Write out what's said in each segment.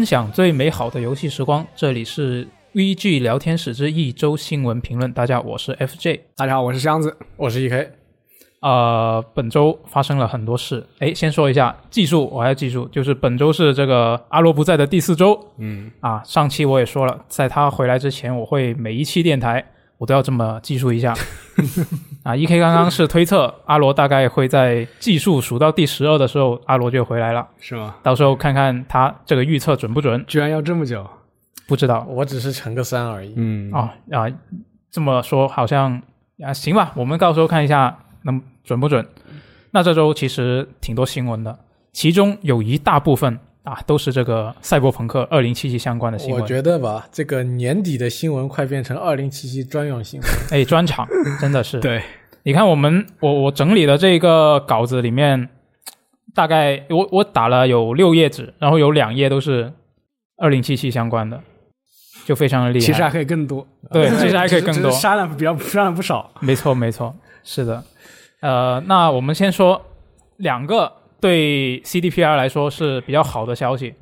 分享最美好的游戏时光，这里是 VG 聊天室之一周新闻评论。大家好，我是 FJ。大家好，我是箱子。我是 EK。呃，本周发生了很多事。哎，先说一下技术，我还要记住，就是本周是这个阿罗不在的第四周。嗯，啊，上期我也说了，在他回来之前，我会每一期电台我都要这么记述一下。啊，EK 刚刚是推测阿罗大概会在技术数到第十二的时候，阿罗就回来了。是吗？到时候看看他这个预测准不准，居然要这么久？不知道我只是乘个三而已。嗯，啊啊，这么说好像啊，行吧，我们到时候看一下能准不准。那这周其实挺多新闻的，其中有一大部分啊都是这个赛博朋克二零七七相关的新闻。我觉得吧，这个年底的新闻快变成二零七七专用新闻。哎，专场 真的是。对，你看我们我我整理的这个稿子里面，大概我我打了有六页纸，然后有两页都是二零七七相关的，就非常的厉害。其实还可以更多。对，其实还可以 更多。删了比较删了不少。没错，没错，是的。呃，那我们先说两个对 CDPR 来说是比较好的消息。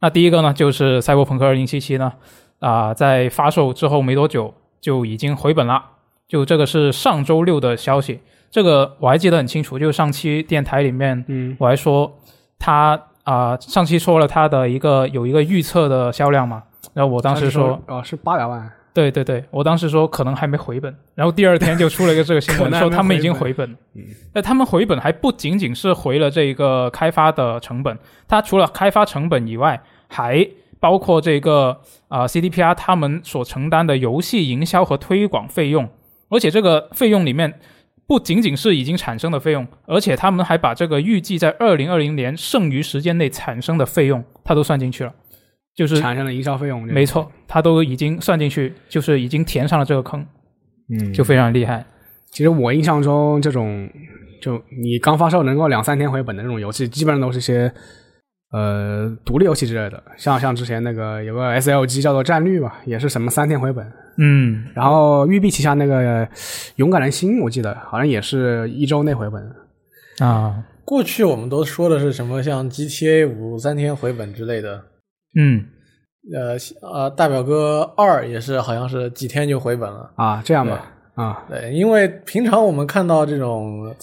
那第一个呢，就是《赛博朋克2077》呢，啊、在发售之后没多久就已经回本了。就这个是上周六的消息，这个我还记得很清楚。就上期电台里面，嗯，我还说他啊、上期说了他的一个有一个预测的销量嘛，然后我当时说，哦是八百万。对对对，我当时说可能还没回本，然后第二天就出了一个这个新闻，说他们已经回回本。嗯，那他们回本还不仅仅是回了这个开发的成本，它除了开发成本以外，还包括这个啊、CDPR 他们所承担的游戏营销和推广费用，而且这个费用里面不仅仅是已经产生的费用，而且他们还把这个预计在二零二零年剩余时间内产生的费用，它都算进去了，就是产生了营销费用。没，错，它都已经算进去，就是已经填上了这个坑，嗯，就非常厉害。其实我印象中，这种就你刚发售能够两三天回本的这种游戏，基本上都是些呃独立游戏之类的，像像之前那个有个 SLG 叫做战绿吧，也是什么三天回本。嗯，然后育碧旗下那个勇敢的心，我记得好像也是一周内回本。啊，过去我们都说的是什么像 GTA 五三天回本之类的，嗯，呃呃，大表哥二也是好像是几天就回本了。啊，这样吧，啊，对，因为平常我们看到这种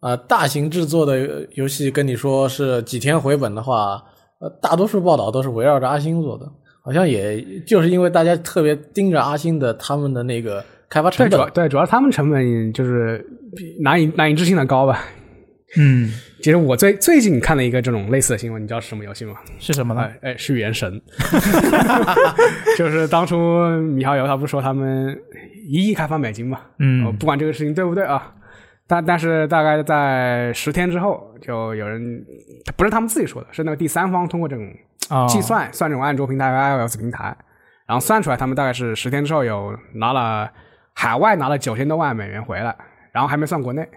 呃大型制作的游戏，跟你说是几天回本的话，呃，大多数报道都是围绕着阿星做的，好像也就是因为大家特别盯着阿星的他们的那个开发成本。对主要他们成本就是比难以难以置信的高吧。嗯，其实我最最近看了一个这种类似的新闻，你知道是什么游戏吗？是什么呢？哎哎，是原神，就是当初米哈游他不是说他们一亿开发美金嘛？嗯哦，不管这个事情对不对啊，但但是大概在十天之后，就有人不是他们自己说的，是那个第三方通过这种啊，计算、算这种安卓平台和 iOS 平台，然后算出来他们大概是十天之后有拿了海外拿了九千多万美元回来，然后还没算国内，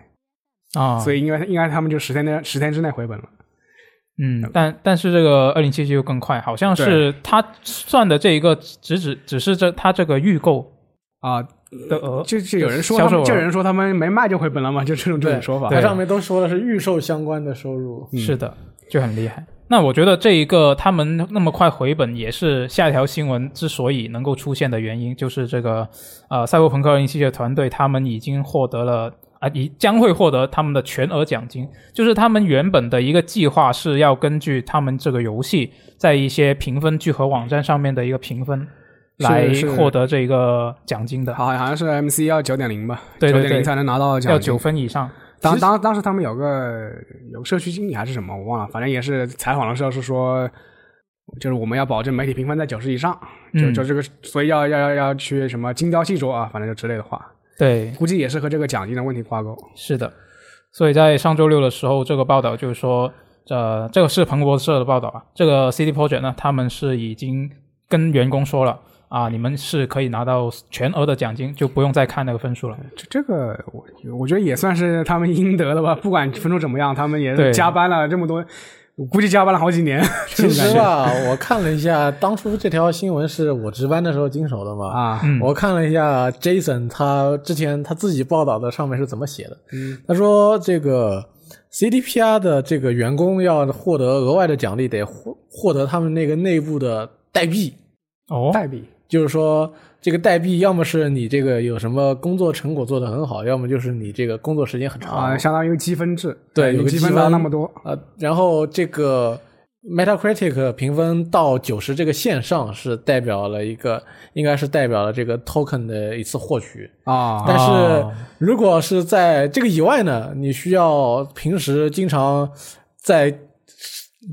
啊，以所以应该应该他们就十天内十天之内回本了。嗯，但但是这个二零七七又更快，好像是他算的这一个只只只是这他这个预购啊，的额，就就有人说他们，销售就有人说他们没卖就回本了嘛，就这种这种说法。它上面都说的是预售相关的收入。嗯是的，就很厉害。那我觉得这一个他们那么快回本，也是下一条新闻之所以能够出现的原因，就是这个呃赛博朋克二零七七的团队，他们已经获得了啊，已将会获得他们的全额奖金。就是他们原本的一个计划是要根据他们这个游戏在一些评分聚合网站上面的一个评分来获得这个奖金的，好，好像是 MC 要九点零吧，对对对九点零才能拿到奖金。要九分以上。当当当时他们有个有个社区经理还是什么，我忘了，反正也是采访的时候是说，就是我们要保证媒体评分在九十以上，就嗯就这个，所以要要要要去什么精雕细琢啊，反正就之类的话，对，估计也是和这个奖金的问题挂钩。是的，所以在上周六的时候，这个报道就是说，呃，这个是彭博社的报道啊，这个 CD Project 呢，他们是已经跟员工说了啊，你们是可以拿到全额的奖金，就不用再看那个分数了。这这个我我觉得也算是他们应得的吧，不管分数怎么样，他们也是加班了这么多，我估计加班了好几年。其实吧，我看了一下，当初这条新闻是我值班的时候经手的嘛。啊，嗯我看了一下 Jason 他之前他自己报道的上面是怎么写的。嗯他说这个 CDPR 的这个员工要获得额外的奖励，得获获得他们那个内部的代币，哦，代币就是说这个代币要么是你这个有什么工作成果做得很好，要么就是你这个工作时间很长。啊，相当于积分制，对有个积分到那么多，呃，然后这个 Metacritic 评分到九十这个线上是代表了一个，应该是代表了这个 token 的一次获取。啊，但是哦如果是在这个以外呢，你需要平时经常在，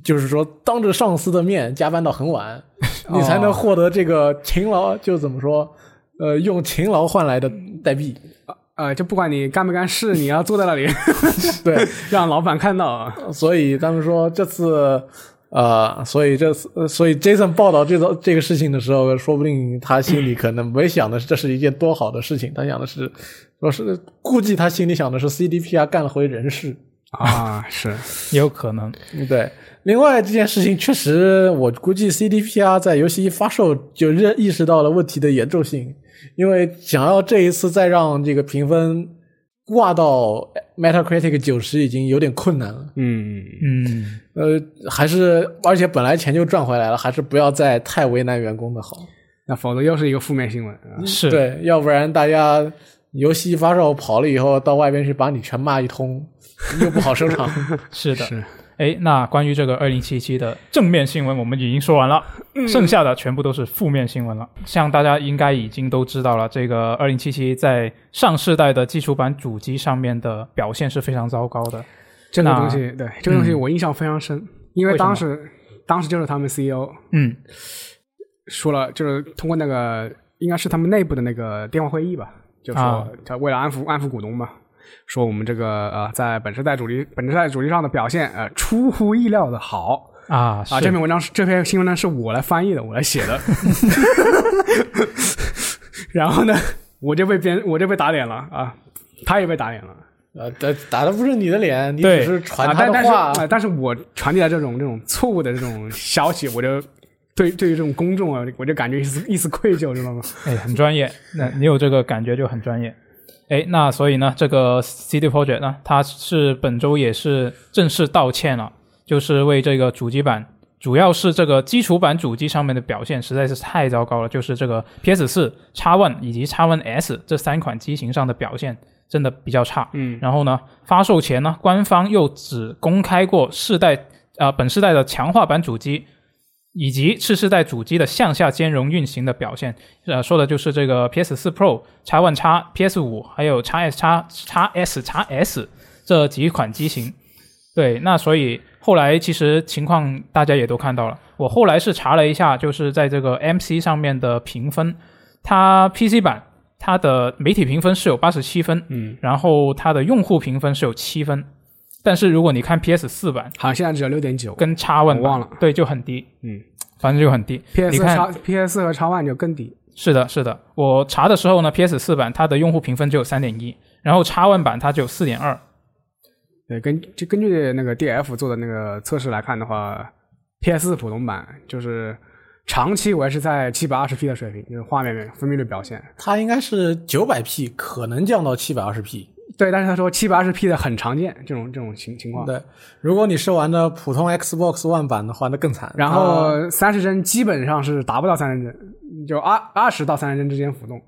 就是说当着上司的面加班到很晚，你才能获得这个勤劳，就怎么说，呃，用勤劳换来的代币。呃，就不管你干不干事，你要坐在那里，对，让老板看到。所以他们说这次，呃，所以这次，呃所以 Jason 报道这个这个事情的时候，说不定他心里可能没想的是这是一件多好的事情，他想的是，说是估计他心里想的是 CDPR 干了回人事。啊，是有可能。嗯对，另外这件事情确实，我估计 CDPR 在游戏一发售就认意识到了问题的严重性，因为想要这一次再让这个评分挂到 Metacritic 九十已经有点困难了。嗯，嗯，呃，还是而且本来钱就赚回来了，还是不要再太为难员工的好。那否则又是一个负面新闻。啊是，对，要不然大家游戏一发售跑了以后，到外边去把你全骂一通，又不好收场。是的。是哎，那关于这个二零七七的正面新闻，我们已经说完了，剩下的全部都是负面新闻了。像大家应该已经都知道了，这个二零七七在上世代的基础版主机上面的表现是非常糟糕的。这个东西，对这个东西我印象非常深，因为当时当时就是他们 CEO 嗯，说了，就是通过那个应该是他们内部的那个电话会议吧，就说啊他为了安抚安抚股东嘛，说我们这个呃在本世代主力本世代主力上的表现呃出乎意料的好啊，啊，这篇文章是这篇新闻呢是我来翻译的，我来写的，然后呢我就被编我就被打脸了啊，他也被打脸了。呃，打打的不是你的脸，你只是传啊，但但是、他的话。呃但是我传递了这种这种错误的这种消息，我就对对于这种公众啊，我就感觉一丝一丝愧疚，知道吗？哎，很专业。那你有这个感觉就很专业。哎，那所以呢，这个 CD Project 呢，它是本周也是正式道歉了，就是为这个主机版，主要是这个基础版主机上面的表现实在是太糟糕了，就是这个 PS 四、X One 以及 X One S 这三款机型上的表现真的比较差。嗯，然后呢，发售前呢，官方又只公开过世代啊、本世代的强化版主机，以及次世代主机的向下兼容运行的表现。呃，说的就是这个 PS 四 Pro、X One X、PS 五还有 X S、X X S、X S 这几款机型。对，那所以后来其实情况大家也都看到了。我后来是查了一下，就是在这个 MC 上面的评分，它 PC 版它的媒体评分是有八十七分，嗯，然后它的用户评分是有七分，但是如果你看 PS 四版好像现在只有六点九跟叉 One 我忘了对，就很低，嗯，反正就很低。，PS 叉 PS 四和叉 One 就更低。是的，是的，我查的时候呢，PS 四版它的用户评分只有三点一，然后叉 One 版它只有四点二。对，根就根据那个 DF 做的那个测试来看的话，PS 普通版就是长期维持在七百二十 P 的水平，就是画面分辨率表现。它应该是九百 P，可能降到七百二十 P。对，但是他说七百二十 P 的很常见，这种这种情情况。对，如果你是玩的普通 Xbox One 版的话，那更惨。然后三十帧基本上是达不到三十帧，就二二十到三十帧之间浮动。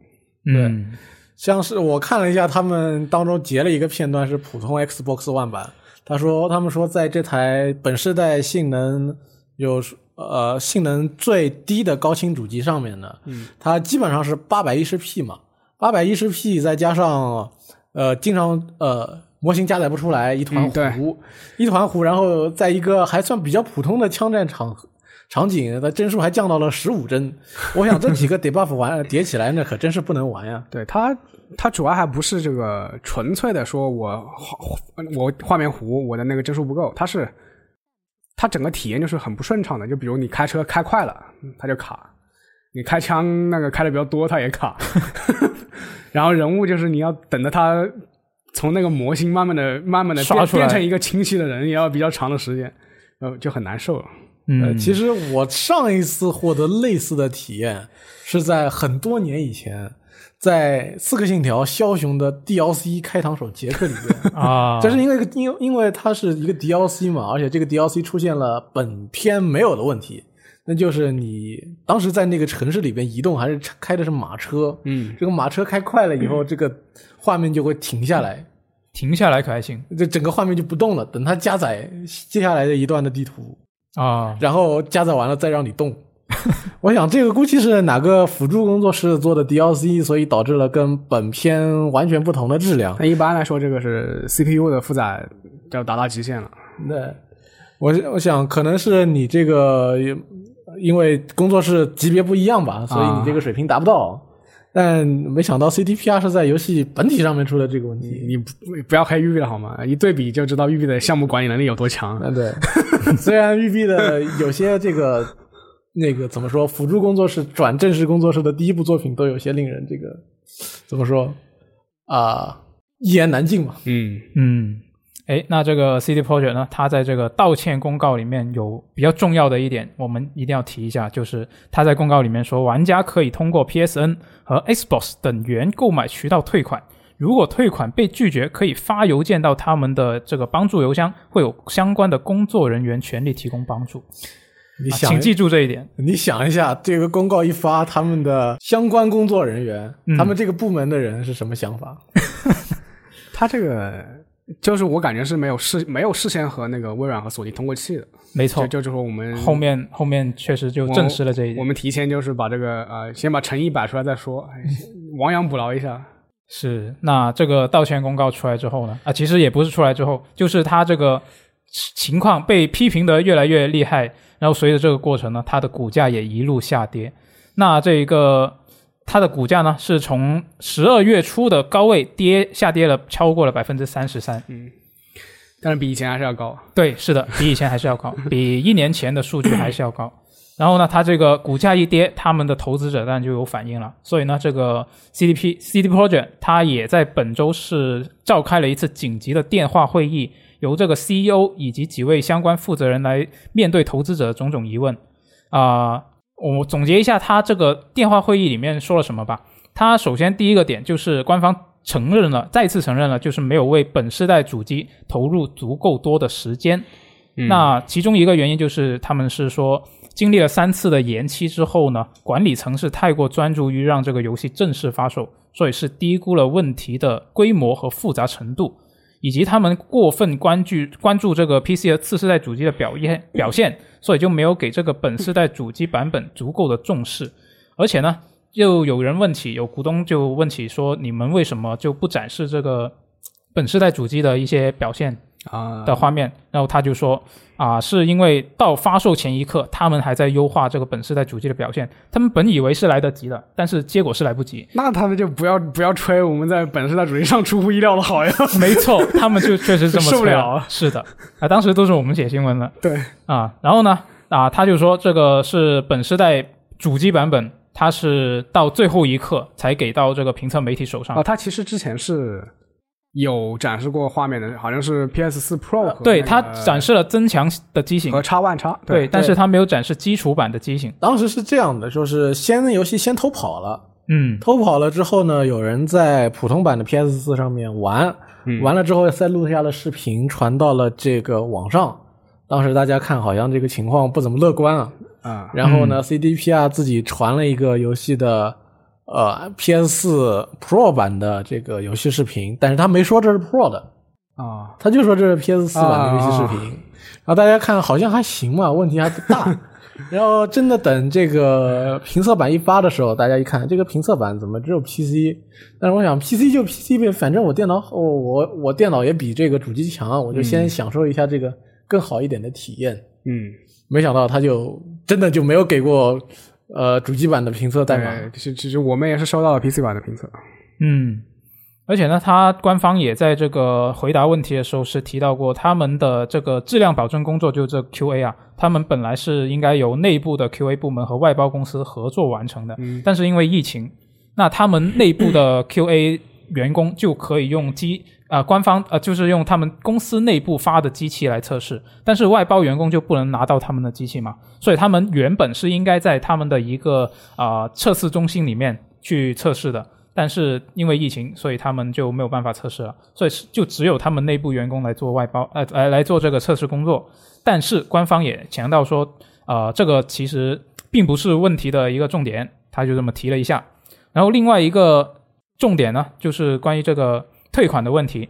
嗯，像是我看了一下，他们当中截了一个片段是普通 Xbox One 版。他说，他们说在这台本世代性能有呃性能最低的高清主机上面呢，嗯，它基本上是八百一十 P 嘛，八百一十 P 再加上呃经常呃模型加载不出来，一团糊，一团糊，然后在一个还算比较普通的枪战场场景的帧数还降到了十五帧，我想这几个 debuff 玩叠起来那可真是不能玩呀。对它，它主要还不是这个纯粹的说我画我画面糊，我的那个帧数不够，它是它整个体验就是很不顺畅的。就比如你开车开快了，嗯它就卡；你开枪那个开的比较多，它也卡。然后人物就是你要等着它从那个模型慢慢的、慢慢的变变成一个清晰的人，也要比较长的时间，呃，就很难受了。嗯，呃，其实我上一次获得类似的体验是在很多年以前，在《刺客信条：枭雄》的 DLC 开膛手杰克里面，啊，这是因为因为因为它是一个 DLC 嘛，而且这个 DLC 出现了本片没有的问题，那就是你当时在那个城市里边移动，还是开的是马车，嗯，这个马车开快了以后，这个画面就会停下来，停下来可还行这整个画面就不动了，等它加载接下来的一段的地图，啊，然后加载完了再让你动。我想这个估计是哪个辅助工作室做的 DLC，所以导致了跟本片完全不同的质量。那一般来说，这个是 CPU 的负载就达到极限了。那，我我想可能是你这个因为工作室级别不一样吧，所以你这个水平达不到。但没想到 CDPR 是在游戏本体上面出了这个问题。你不不要开育碧了好吗？一对比就知道育碧的项目管理能力有多强。啊，对，虽然育碧的有些这个 那个怎么说，辅助工作室转正式工作室的第一部作品都有些令人这个怎么说啊、一言难尽嘛。嗯，嗯，哎，那这个 CD Projekt 呢，它在这个道歉公告里面有比较重要的一点，我们一定要提一下，就是他在公告里面说，玩家可以通过 PSN 和 Xbox 等原购买渠道退款。如果退款被拒绝，可以发邮件到他们的这个帮助邮箱，会有相关的工作人员全力提供帮助。啊你想，请记住这一点。你想一下，这个公告一发，他们的相关工作人员，嗯他们这个部门的人是什么想法？他这个就是我感觉是没有事没有事先和那个微软和索尼通过气的。没错就，就是说我们后面后面确实就证实了这一点。我们提前就是把这个呃先把诚意摆出来再说，哎 亡羊补牢一下。是，那这个道歉公告出来之后呢？啊，其实也不是出来之后，就是他这个情况被批评的越来越厉害，然后随着这个过程呢，它的股价也一路下跌。那这一个它的股价呢，是从十二月初的高位跌下跌了超过了百分之三十三。嗯但是比以前还是要高。对，是的，比以前还是要高，比一年前的数据还是要高。然后呢，它这个股价一跌，他们的投资者当然就有反应了。所以呢，这个 CDP CD Project 它也在本周是召开了一次紧急的电话会议，由这个 CEO 以及几位相关负责人来面对投资者的种种疑问。啊、我总结一下，他这个电话会议里面说了什么吧。他首先第一个点就是官方承认了，再次承认了，就是没有为本世代主机投入足够多的时间。嗯那其中一个原因就是他们是说，经历了三次的延期之后呢，管理层是太过专注于让这个游戏正式发售，所以是低估了问题的规模和复杂程度，以及他们过分关注关注这个 PC 和次世代主机的表现表现，所以就没有给这个本世代主机版本足够的重视。而且呢，又有人问起，有股东就问起说，你们为什么就不展示这个本世代主机的一些表现啊的画面，然后他就说啊，是因为到发售前一刻，他们还在优化这个本世代主机的表现，他们本以为是来得及的，但是结果是来不及。那他们就不要不要吹我们在本世代主机上出乎意料的好呀。没错，他们就确实这么受不吹了是的，啊，当时都是我们写新闻的对，啊。然后呢，啊，他就说这个是本世代主机版本，它是到最后一刻才给到这个评测媒体手上啊，。他其实之前是有展示过画面的，好像是 PS 四 Pro 和对，那它展示了增强的机型。和，叉 One 叉，对，但是它没有展示基础版的机型。当时是这样的，就是先游戏先偷跑了，嗯，偷跑了之后呢，有人在普通版的 PS 四上面玩，嗯。完了之后再录下了视频，传到了这个网上。当时大家看好像这个情况不怎么乐观啊。啊，然后呢、c d p r 自己传了一个游戏的呃 PS 四 Pro 版的这个游戏视频，但是他没说这是 Pro 的，啊，他就说这是 PS 四版的游戏视频。然后大家看好像还行嘛，问题还不大。然后真的等这个评测版一发的时候，大家一看这个评测版怎么只有 PC？但是我想 PC 就 PC 呗，反正我电脑我我我电脑也比这个主机强，我就先享受一下这个更好一点的体验。嗯，没想到他就真的就没有给过呃主机版的评测代码。其实其实我们也是收到了 PC 版的评测，嗯，而且呢，它官方也在这个回答问题的时候是提到过，他们的这个质量保证工作，就这 QA 啊，他们本来是应该由内部的 QA 部门和外包公司合作完成的，但是因为疫情，那他们内部的 QA 员工就可以用机啊、官方呃就是用他们公司内部发的机器来测试，但是外包员工就不能拿到他们的机器嘛，所以他们原本是应该在他们的一个啊、测试中心里面去测试的。但是因为疫情，所以他们就没有办法测试了，所以就只有他们内部员工来做外包，呃，来来做这个测试工作。但是官方也强调说，呃，这个其实并不是问题的一个重点，他就这么提了一下。然后另外一个重点呢，就是关于这个退款的问题。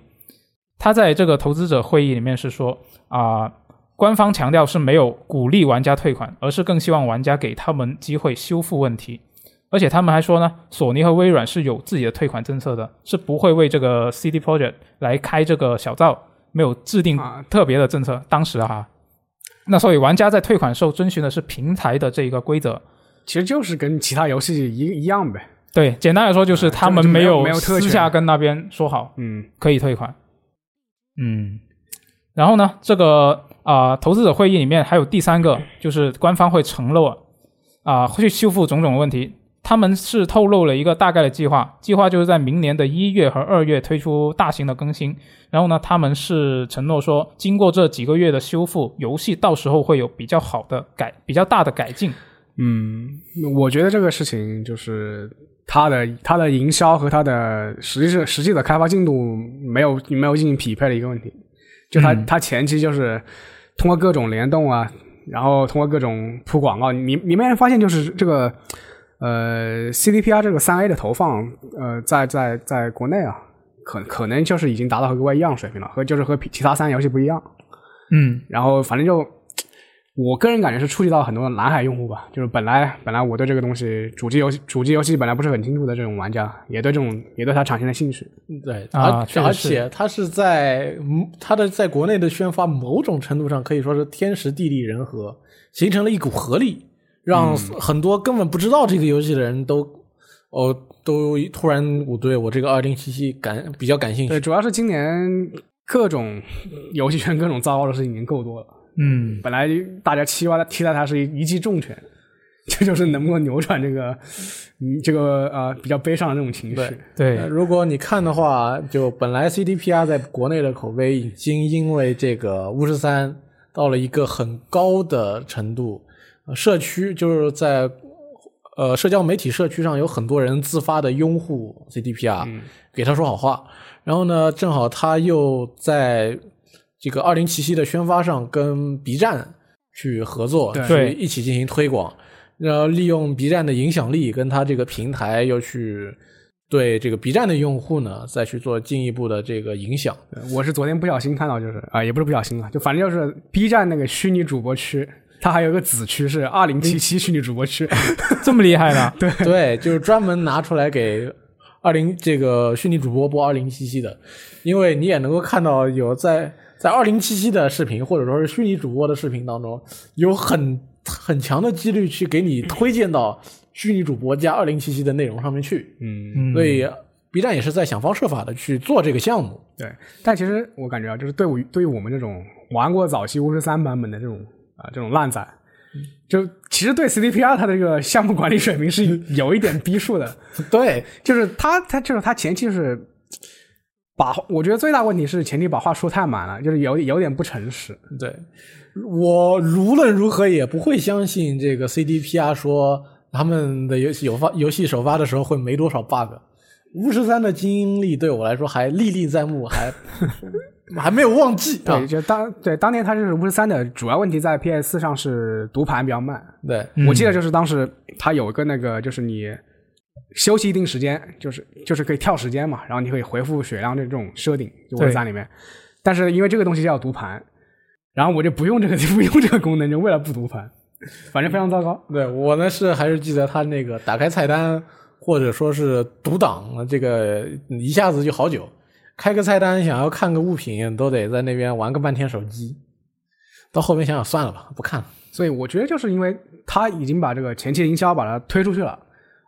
他在这个投资者会议里面是说啊、官方强调是没有鼓励玩家退款，而是更希望玩家给他们机会修复问题。而且他们还说呢，索尼和微软是有自己的退款政策的，是不会为这个 CD Project 来开这个小灶，没有制定啊特别的政策。当时啊，那所以玩家在退款时候遵循的是平台的这一个规则。其实就是跟其他游戏一一样呗。对，简单来说就是啊他们没有私下跟那边说好，嗯，可以退款。嗯，然后呢，这个啊、投资者会议里面还有第三个，就是官方会承诺啊、会去修复种种问题。他们是透露了一个大概的计划，计划就是在明年的一月和二月推出大型的更新。然后呢，他们是承诺说，经过这几个月的修复，游戏到时候会有比较好的改、比较大的改进。嗯，我觉得这个事情就是它的它的营销和它的实际是实际的开发进度没有没有进行匹配的一个问题。就它、嗯它前期就是通过各种联动啊，然后通过各种铺广告，你你没发现就是这个呃 CDPR 这个三 A 的投放，呃，在在在国内啊，可可能就是已经达到和国外一样水平了，和就是和其他三 A 游戏不一样。嗯然后反正就，我个人感觉是触及到很多蓝海用户吧，就是本来本来我对这个东西主机游戏主机游戏本来不是很清楚的这种玩家，也对这种也对它产生了兴趣。对，啊而而且它是在嗯它的在国内的宣发，某种程度上可以说是天时地利人和，形成了一股合力，让很多根本不知道这个游戏的人都哦都突然我对我这个二零七七感比较感兴趣对，趣。主要是今年各种游戏圈各种糟糕的事情已经够多了，嗯，本来大家期望期待他是一一记重拳。这就是能不能扭转这个，嗯，这个呃比较悲伤的这种情绪。对如果你看的话，就本来 CDPR 在国内的口碑已经因为这个巫师三到了一个很高的程度，呃社区就是在呃社交媒体社区上有很多人自发的拥护 CDPR，、给他说好话。然后呢，正好他又在这个二零七七的宣发上跟 B 站去合作，对去一起进行推广。然后利用 B 站的影响力，跟他这个平台又去对这个 B 站的用户呢，再去做进一步的这个影响。我是昨天不小心看到，就是啊、也不是不小心啊，就反正就是 B 站那个虚拟主播区，它还有一个子区是二零七七虚拟主播区。这么厉害呢？对，对，就是专门拿出来给二零这个虚拟主播播二零七七的，因为你也能够看到有在在二零七七的视频或者说是虚拟主播的视频当中，有很很强的几率去给你推荐到虚拟主播加二零七七的内容上面去，嗯，嗯，所以 B 站也是在想方设法的去做这个项目。对。但其实我感觉啊，就是对我对于我们这种玩过早期巫师三版本的这种啊、这种烂仔，就其实对 CDPR 它的这个项目管理水平是有一点逼数的。对，就是他他就是他前期是把，我觉得最大问题是前期把话说太满了，就是有有点不诚实。对，我无论如何也不会相信这个 CDPR 说他们的游戏有发游戏首发的时候会没多少 bug。巫师三的经历对我来说还历历在目，还 还没有忘记啊对，。就当对当年他就是巫师三的主要问题在 PS 四上是读盘比较慢。对，嗯我记得就是当时他有一个那个，就是你休息一定时间，就是就是可以跳时间嘛，然后你可以回复血量这种设定，就巫师三里面。但是因为这个东西叫读盘，然后我就不用这个 不用这个功能，就为了不读盘，反正非常糟糕。对我呢是还是记得他那个打开菜单或者说是读档，这个一下子就好久。开个菜单想要看个物品，都得在那边玩个半天手机。到后面想想算了吧，不看了。所以我觉得就是因为他已经把这个前期营销把它推出去了，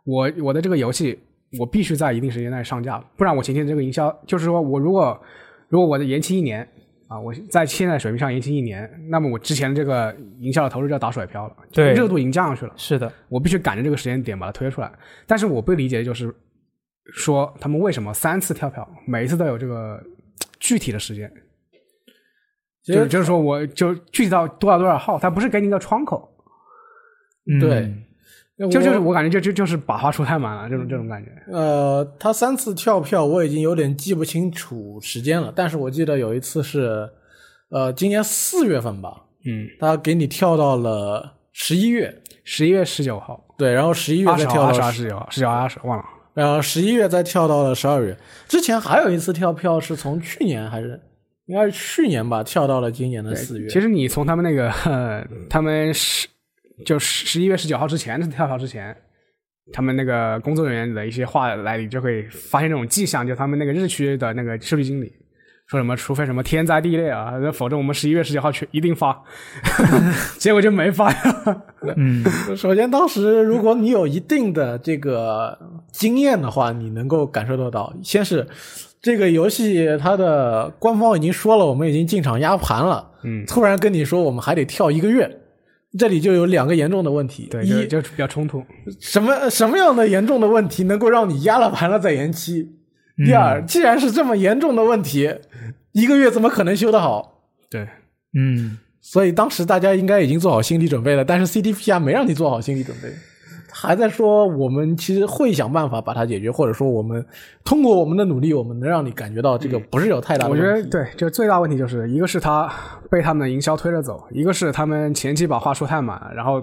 我我的这个游戏我必须在一定时间内上架，不然我前期的这个营销就是说我如果如果我的延期一年啊，我在现在水平上延期一年，那么我之前的这个营销的投入就要打水漂了，对热度已经降上去了，是的，我必须赶着这个时间点把它推出来。但是我不理解的就是说他们为什么三次跳票，每一次都有这个具体的时间。就是就是说，我就具体到多少多少号，它不是给你一个窗口，嗯对就就是我感觉就就就是把话说太满了，这种这种感觉。呃，他三次跳票我已经有点记不清楚时间了，但是我记得有一次是，呃，今年四月份吧，嗯，他给你跳到了十一月，十一月十九号，对，然后十一月再跳到号、十九号、十九号、二十，忘了。然后十一月再跳到了十二月。之前还有一次跳票是从去年还是应该是去年吧，跳到了今年的四月。其实你从他们那个，呃、他们十就十十一月十九号之前的跳票之前，他们那个工作人员的一些话来，你就会发现这种迹象，就他们那个日区的那个数据经理说什么，除非什么天灾地裂啊，否则我们十一月十九号去一定发，结果就没发呀。嗯，首先，当时如果你有一定的这个经验的话，你能够感受得到。先是这个游戏它的官方已经说了，我们已经进场压盘了，嗯，突然跟你说我们还得跳一个月，这里就有两个严重的问题。一就比较冲突。什么什么样的严重的问题能够让你压了盘了再延期？第二，既然是这么严重的问题，一个月怎么可能修得好？对，嗯，所以当时大家应该已经做好心理准备了，但是 CDPR 没让你做好心理准备，还在说我们其实会想办法把它解决，或者说我们通过我们的努力，我们能让你感觉到这个不是有太大的我问题。我觉得对，就最大问题就是一个是他被他们的营销推着走，一个是他们前期把话说太满，然后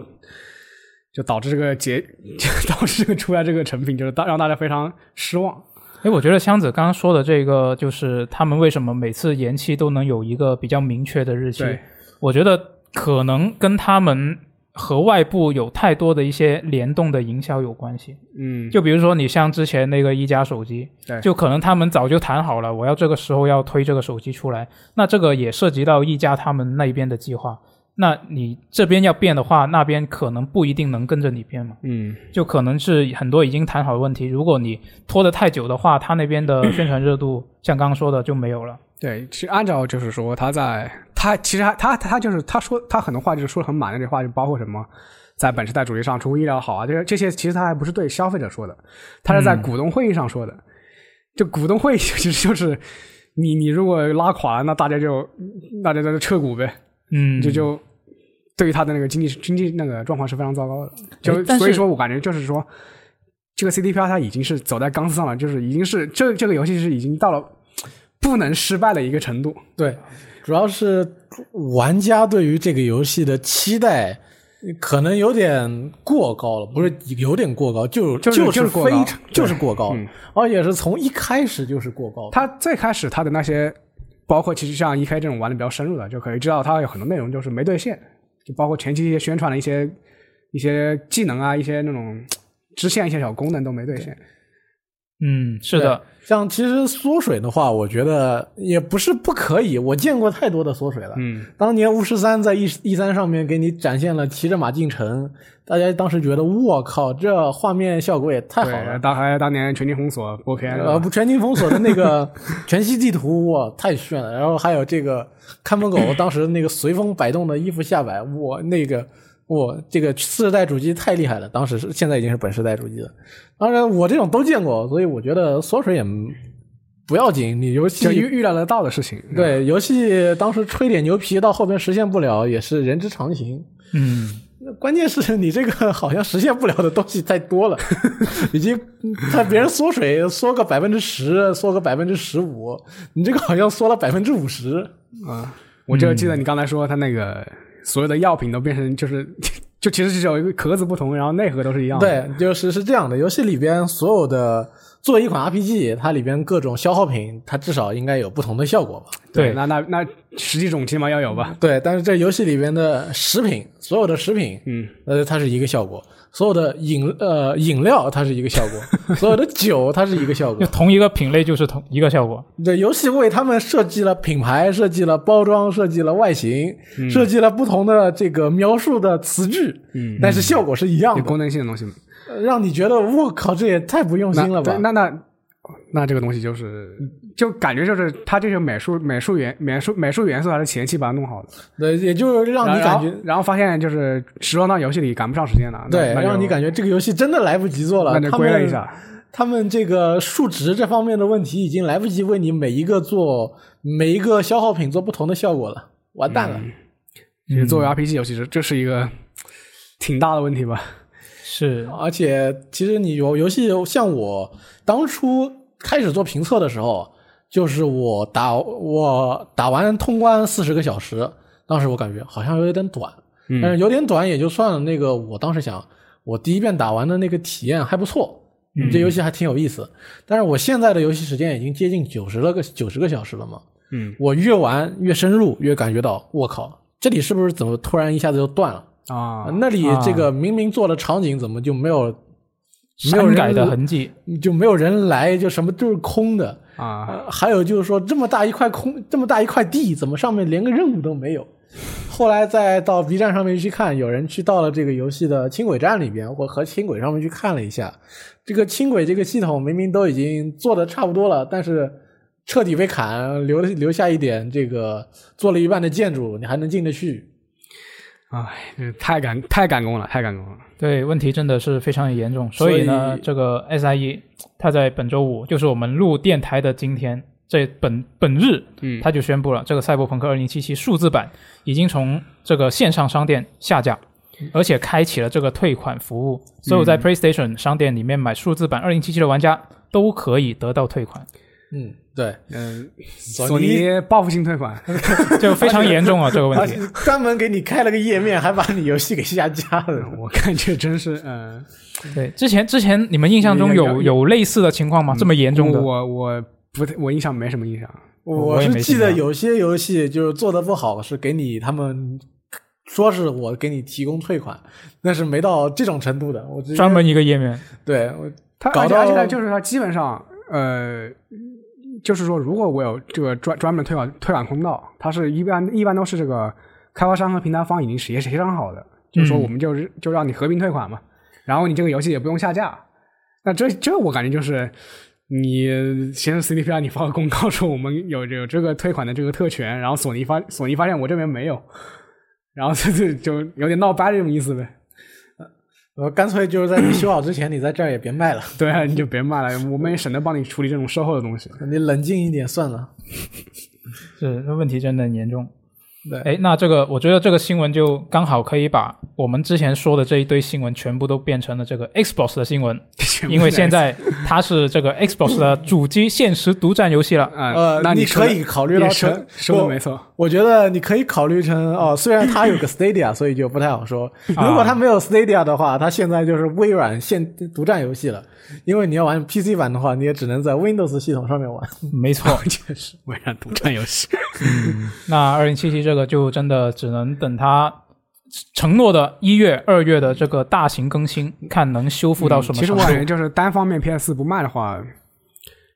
就导致这个结，就导致这个出来这个成品，就是大让大家非常失望。哎，我觉得箱子刚刚说的这个，就是他们为什么每次延期都能有一个比较明确的日期？我觉得可能跟他们和外部有太多的一些联动的营销有关系。嗯，就比如说你像之前那个一加手机，对就可能他们早就谈好了，我要这个时候要推这个手机出来，那这个也涉及到一加他们那边的计划。那你这边要变的话，那边可能不一定能跟着你变嘛。嗯，就可能是很多已经谈好的问题，如果你拖得太久的话，他那边的宣传热度，像刚刚说的就没有了。对，其实按照就是说他在他其实他他他就是他说他很多话就是说的很满的这话，就包括什么。在本世代主义上出乎意料好啊，这些这些其实他还不是对消费者说的，他是在股东会议上说的。就股东会议其实就是你你如果拉垮了，那大家就大家就撤股呗。嗯，就就对于他的那个经济经济那个状况是非常糟糕的。就所以说我感觉就是说，这个 CDPR 它已经是走在钢丝上了，就是已经是这这个游戏是已经到了不能失败的一个程度。对，主要是玩家对于这个游戏的期待可能有点过高了，不是有点过高，就就是就就是过高非常就是过高，嗯。而且是从一开始就是过高。的。他最开始他的那些，包括其实像 E K 这种玩的比较深入的，就可以知道他有很多内容就是没兑现，就包括前期一些宣传的一些一些技能啊，一些那种支线一些小功能都没兑现。嗯，是的，像其实缩水的话，我觉得也不是不可以，我见过太多的缩水了。嗯，当年巫师三在 E E 三上面给你展现了骑着马进城，大家当时觉得我靠，这画面效果也太好，了。当还当年全境封锁播片，呃，不，全境封锁的那个全息地图，哇，太炫了！然后还有这个看门狗当时那个随风摆动的衣服下摆，哇，那个哇，这个次世代主机太厉害了，当时是现在已经是本世代主机了。当然，我这种都见过，所以我觉得缩水也不要紧。你游戏就预预料得到的事情。对游戏当时吹点牛皮，到后边实现不了，也是人之常情。嗯，关键是你这个好像实现不了的东西太多了，已经看别人缩水缩个百分之十，缩个百分之十五，你这个好像缩了百分之五十。啊，我就记得你刚才说他那个所有的药品都变成 就是就其实只有一个壳子不同，然后内核都是一样的。对，就是是这样的。游戏里边所有的作为一款 RPG，它里边各种消耗品，它至少应该有不同的效果吧？对那那那十几种起码要有吧？对，但是这游戏里边的食品，所有的食品，嗯，呃，它是一个效果；所有的饮呃饮料，它是一个效果；所有的酒，它是一个效就果。同一个品类就是同一个效果。对，游戏为他们设计了品牌，设计了包装，设计了外形，设计了不同的这个描述的词句，嗯但是效果是一样的，功能性的东西。呃让你觉得我靠，这也太不用心了吧对？那那那这个东西就是，就感觉就是他这些美术美术元美术美术元素还是前期把它弄好的，对，也就是让你感觉，然后发现就是时装到游戏里赶不上时间了，对，让你感觉这个游戏真的来不及做了。那就归了一下。他们这个数值这方面的问题已经来不及为你每一个做每一个消耗品做不同的效果了，完蛋了。其实作为 RPG 游戏，这这是一个挺大的问题吧？是而且其实你游游戏像我当初开始做评测的时候，就是我打我打完通关四十个小时，当时我感觉好像有点短，嗯但是有点短也就算了。那个我当时想，我第一遍打完的那个体验还不错，嗯这游戏还挺有意思。但是我现在的游戏时间已经接近九十了个九十个小时了嘛，嗯我越玩越深入，越感觉到我靠，这里是不是怎么突然一下子就断了？啊，那里这个明明做的场景怎么就没有没有人删改的痕迹，就没有人来，就什么都是空的。啊，呃，还有就是说，这么大一块空，这么大一块地，怎么上面连个任务都没有？后来再到 B 站上面去看，有人去到了这个游戏的轻轨站里边，我和轻轨上面去看了一下，这个轻轨这个系统明明都已经做的差不多了，但是彻底被砍，留留下一点这个做了一半的建筑，你还能进得去？哎，太赶太赶工了，太赶工了。对，问题真的是非常严重。所以呢，这个 SIE 它在本周五，就是我们录电台的今天，这本本日，嗯它就宣布了，这个《赛博朋克2077》数字版已经从这个线上商店下架，而且开启了这个退款服务。所有在 PlayStation 商店里面买数字版2077的玩家都可以得到退款，嗯，对，嗯，索索尼报复性退款，就非常严重啊这个问题。专门给你开了个页面，还把你游戏给下架了。我感觉真是嗯，对，之前之前你们印象中有有有类似的情况吗？这么严重的？我我不太我印象没什么印象。我是记得有些游戏就是做的不好，是给你他们说是我给你提供退款，但是没到这种程度的。我专门一个页面，对我它搞到而且而且它就是他基本上呃，就是说如果我有这个专专门推广推广通道，它是一般一般都是这个开发商和平台方已经协协商好的，就是说嗯我们就是就让你合并退款嘛，然后你这个游戏也不用下架。那这这我感觉就是。你先是 CDPR，你发个公告说我们有有这个退款的这个特权，然后索尼发索尼发现我这边没有，然后 这这就有点闹掰这种意思呗。我干脆就是在你修好之前，你在这儿也别卖了，对啊，你就别卖了，我们也省得帮你处理这种售后的东西。你冷静一点算了。是那问题真的很严重。对，哎，那这个我觉得这个新闻就刚好可以把我们之前说的这一堆新闻全部都变成了这个 Xbox 的新闻，因为现在它是这个 Xbox 的主机限时独占游戏了。啊，呃，那你可以考虑到成不说的没错，我觉得你可以考虑成哦，虽然它有个 Stadia，所以就不太好说。啊如果它没有 Stadia 的话，它现在就是微软现独占游戏了。因为你要玩 PC 版的话，你也只能在 Windows 系统上面玩。没错，确实微软独占游戏。那二零七七这个就真的只能等它承诺的一月、二月的这个大型更新，看能修复到什么嗯其实。我感觉就是单方面 PS 不卖的话，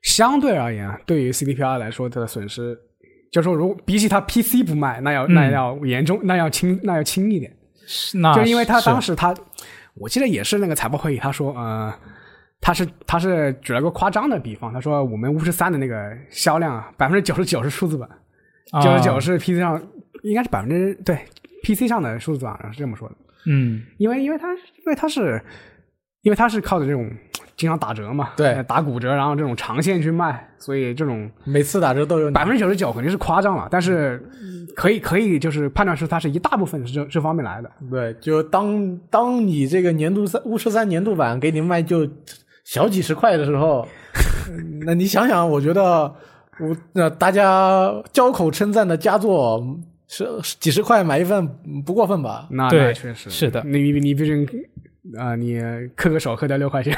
相对而言啊，对于 CDPR 来说的损失，就说如果比起它 PC 不卖，那要、嗯那要严重，那要轻，那要轻一点。那就因为他当时他，我记得也是那个财报会议，他说呃，他是他是举了个夸张的比方，他说我们巫师三的那个销量啊，百分之九十九是数字版，九十九啊是 PC 上，应该是百分之对 PC 上的数字版是这么说的，嗯，因为因为它因为它是因为它是靠着这种经常打折嘛，对呃打骨折，然后这种长线去卖，所以这种每次打折都有你百分之九十九肯定是夸张了，但是可以可以就是判断出它是一大部分是这这方面来的。对，就当当你这个年度三巫师三年度版给你卖就小几十块的时候，嗯那你想想，我觉得我那大家交口称赞的佳作是是几十块买一份嗯不过分吧？那确实是的你你毕竟啊、你磕个手磕掉六块钱，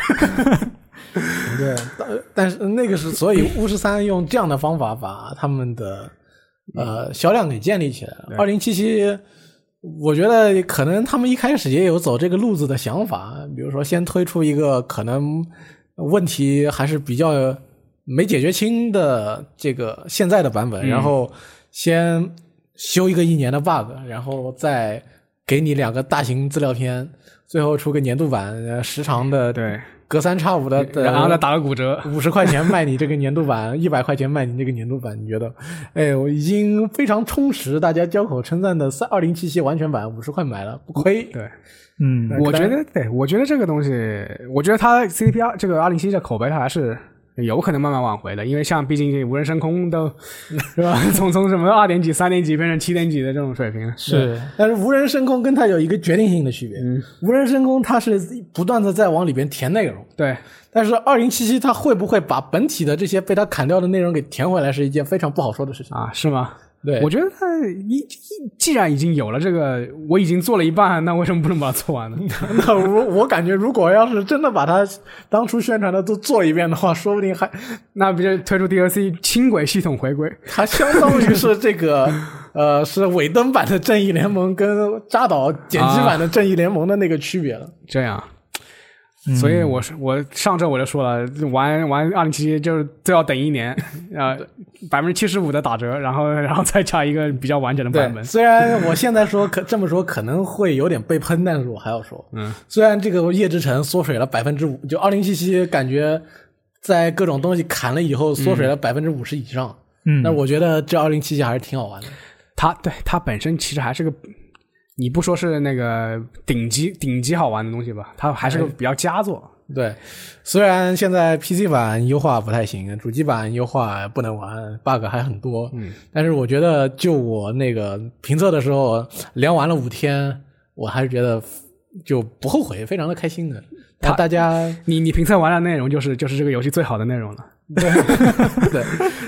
对，但但是那个是所以巫师三用这样的方法把他们的呃销量给建立起来了。二零七七，我觉得可能他们一开始也有走这个路子的想法，比如说先推出一个可能问题还是比较没解决清的这个现在的版本，然后先修一个一年的 bug，然后再给你两个大型资料片，最后出个年度版，呃时长的对，隔三差五的，然后再打个骨折，五十块钱卖你这个年度版，一百块钱卖你这个年度版，你觉得？哎，我已经非常充实，大家交口称赞的三二零七七完全版五十块买了，不亏。对，嗯，我觉得对，我觉得这个东西，我觉得它 CDPR 这个二零七的口碑它还是有可能慢慢挽回的，因为像毕竟无人升空都是吧，从从什么二点几、三点几变成七点几的这种水平，是但是无人升空跟它有一个决定性的区别，无人升空它是不断的在往里边填内容，对，但是二零七七它会不会把本体的这些被它砍掉的内容给填回来，是一件非常不好说的事情。啊，是吗？对，我觉得他一一既然已经有了这个，我已经做了一半，那为什么不能把它做完呢？那我我感觉，如果要是真的把它当初宣传的都做一遍的话，说不定还那不就推出 DLC 轻轨系统回归？它相当于是这个 呃是尾灯版的正义联盟跟扎导剪辑版的正义联盟的那个区别了。这样，所以我是我上周我就说了，玩玩二零七七就是都要等一年，呃，百分之七十五的打折，然后然后再加一个比较完整的版本。虽然我现在说可这么说可能会有点被喷，但是我还要说，嗯，虽然这个夜之城缩水了百分之五，就二零七七感觉在各种东西砍了以后缩水了百分之五十以上，嗯，但我觉得这二零七七还是挺好玩的。它对它本身其实还是个，你不说是那个顶级顶级好玩的东西吧，它还是个比较佳作。对，虽然现在 PC 版优化不太行，主机版优化不能玩，bug 还很多。嗯，但是我觉得，就我那个评测的时候，连玩了五天，我还是觉得就不后悔，非常的开心的。他大家你你评测完的内容就是就是这个游戏最好的内容了。对，对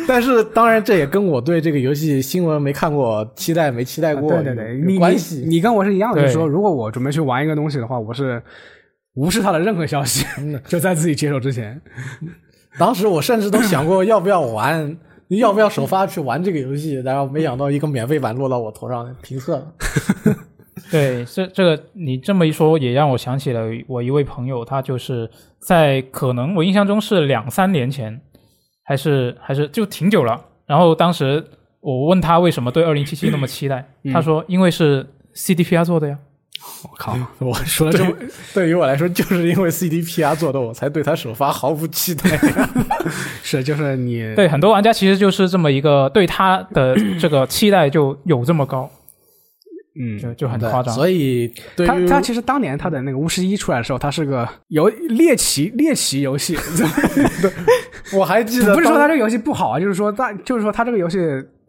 但是当然这也跟我对这个游戏新闻没看过、期待没期待过对对对，有你你关系。你跟我是一样的，就是说，如果我准备去玩一个东西的话，我是无视它的任何消息，就在自己接手之前。当时我甚至都想过要不要玩，要不要首发去玩这个游戏，然后没想到一个免费版落到我头上，评测了。对，这这个你这么一说，也让我想起了我一位朋友，他就是在可能我印象中是两三年前，还是还是就挺久了。然后当时我问他为什么对二零七七那么期待，他说因为是 CDPR 做的呀。我靠，我说了这么对于我来说，就是因为 CDPR 做的，我才对他首发毫无期待。是就是你对很多玩家其实就是这么一个对他的这个期待就有这么高，嗯。就就很夸张。所以他他其实当年他的那个巫师一出来的时候，他是个游猎奇猎奇游戏，我还记得不是说当他这个游戏不好啊，就是说大就是说他这个游戏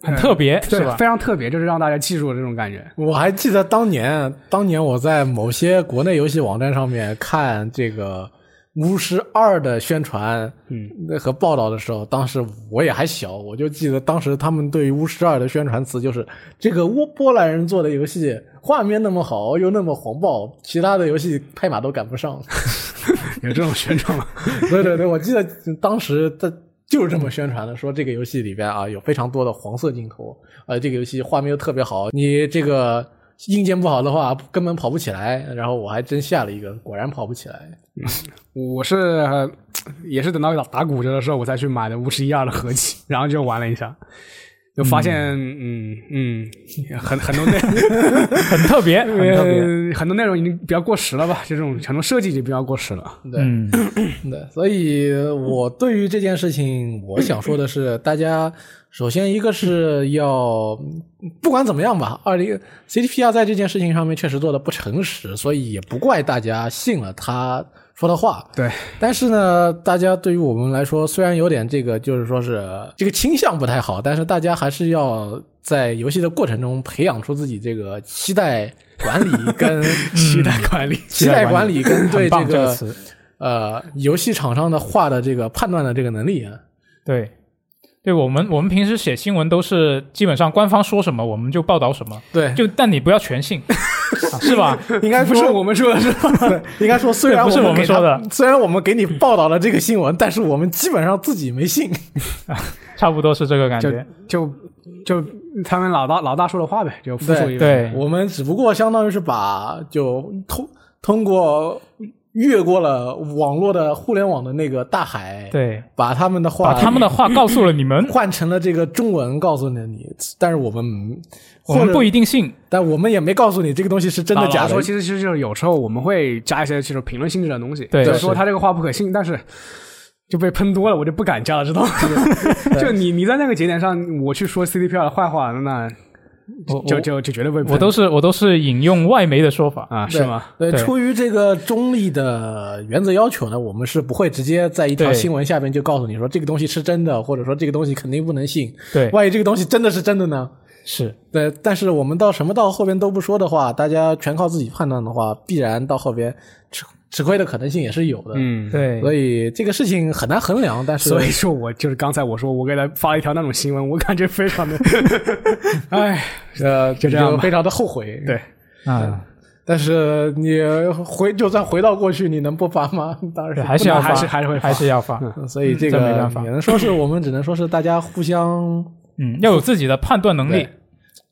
很特别对是吧？非常特别，就是让大家记住了这种感觉。我还记得当年，当年我在某些国内游戏网站上面看这个《巫师二》的宣传，嗯，和报道的时候，当时我也还小，我就记得当时他们对于《巫师二》的宣传词就是这个波波兰人做的游戏，画面那么好，又那么黄暴，其他的游戏拍马都赶不上。有这种宣传吗？对对对，我记得当时他就是这么宣传的，说这个游戏里边啊有非常多的黄色镜头，呃，这个游戏画面又特别好，你这个硬件不好的话根本跑不起来。然后我还真下了一个，果然跑不起来。我是、呃也是等到打打骨折的时候，我才去买的五十一二 的合集，然后就玩了一下，就发现嗯嗯很很多内 很特别，很特别。呃很多内容已经比较过时了吧？就这种很多设计就比较过时了。对、嗯，对，所以我对于这件事情，我想说的是，大家首先一个是要不管怎么样吧，二零 CDPR 在这件事情上面确实做的不诚实，所以也不怪大家信了他说的话。对，但是呢，大家对于我们来说，虽然有点这个，就是说是这个倾向不太好，但是大家还是要在游戏的过程中培养出自己这个期待管理跟 期待管理，期待管理跟对这个这个，呃游戏厂商的话的这个判断的这个能力啊。对，对我们我们平时写新闻都是基本上官方说什么我们就报道什么，对，就但你不要全信，啊是吧？应该说不是我们说的是吧？应该说虽然不是我们说的，虽然我们给你报道了这个新闻，但是我们基本上自己没信。差不多是这个感就觉。就就他们老大老大说的话呗，就复述一遍。对我们只不过相当于是把就通通过越过了网络的互联网的那个大海，，对，把他们的话把他们的话告诉了你们，换成了这个中文告诉了你，但是我们我们不一定信。但我们也没告诉你这个东西是真的假说，。其实其实就是有时候我们会加一些这种评论性质的东西，对就是说他这个话不可信，但是就被喷多了，我就不敢加了，知道吗？就你你在那个节点上，我去说 CDPR 的坏话，那我就就就绝对不会喷。我都是我都是引用外媒的说法，啊，是吗？对，对出于这个中立的原则要求呢，我们是不会直接在一条新闻下边就告诉你说这个东西是真的，或者说这个东西肯定不能信。对，万一这个东西真的是真的呢？是对，但是我们到什么到后边都不说的话，大家全靠自己判断的话，必然到后边吃吃亏的可能性也是有的。，嗯，对，所以这个事情很难衡量。但是，所以说我就是刚才我说我给他发了一条那种新闻，我感觉非常的，哎，呃，就这样非常的后悔。对，啊，但是你回就算回到过去，你能不发吗？当然还是要发，还是还是会发。还是要发，嗯所以这个这没办法。也能说是我们只能说是大家互相嗯，要有自己的判断能力，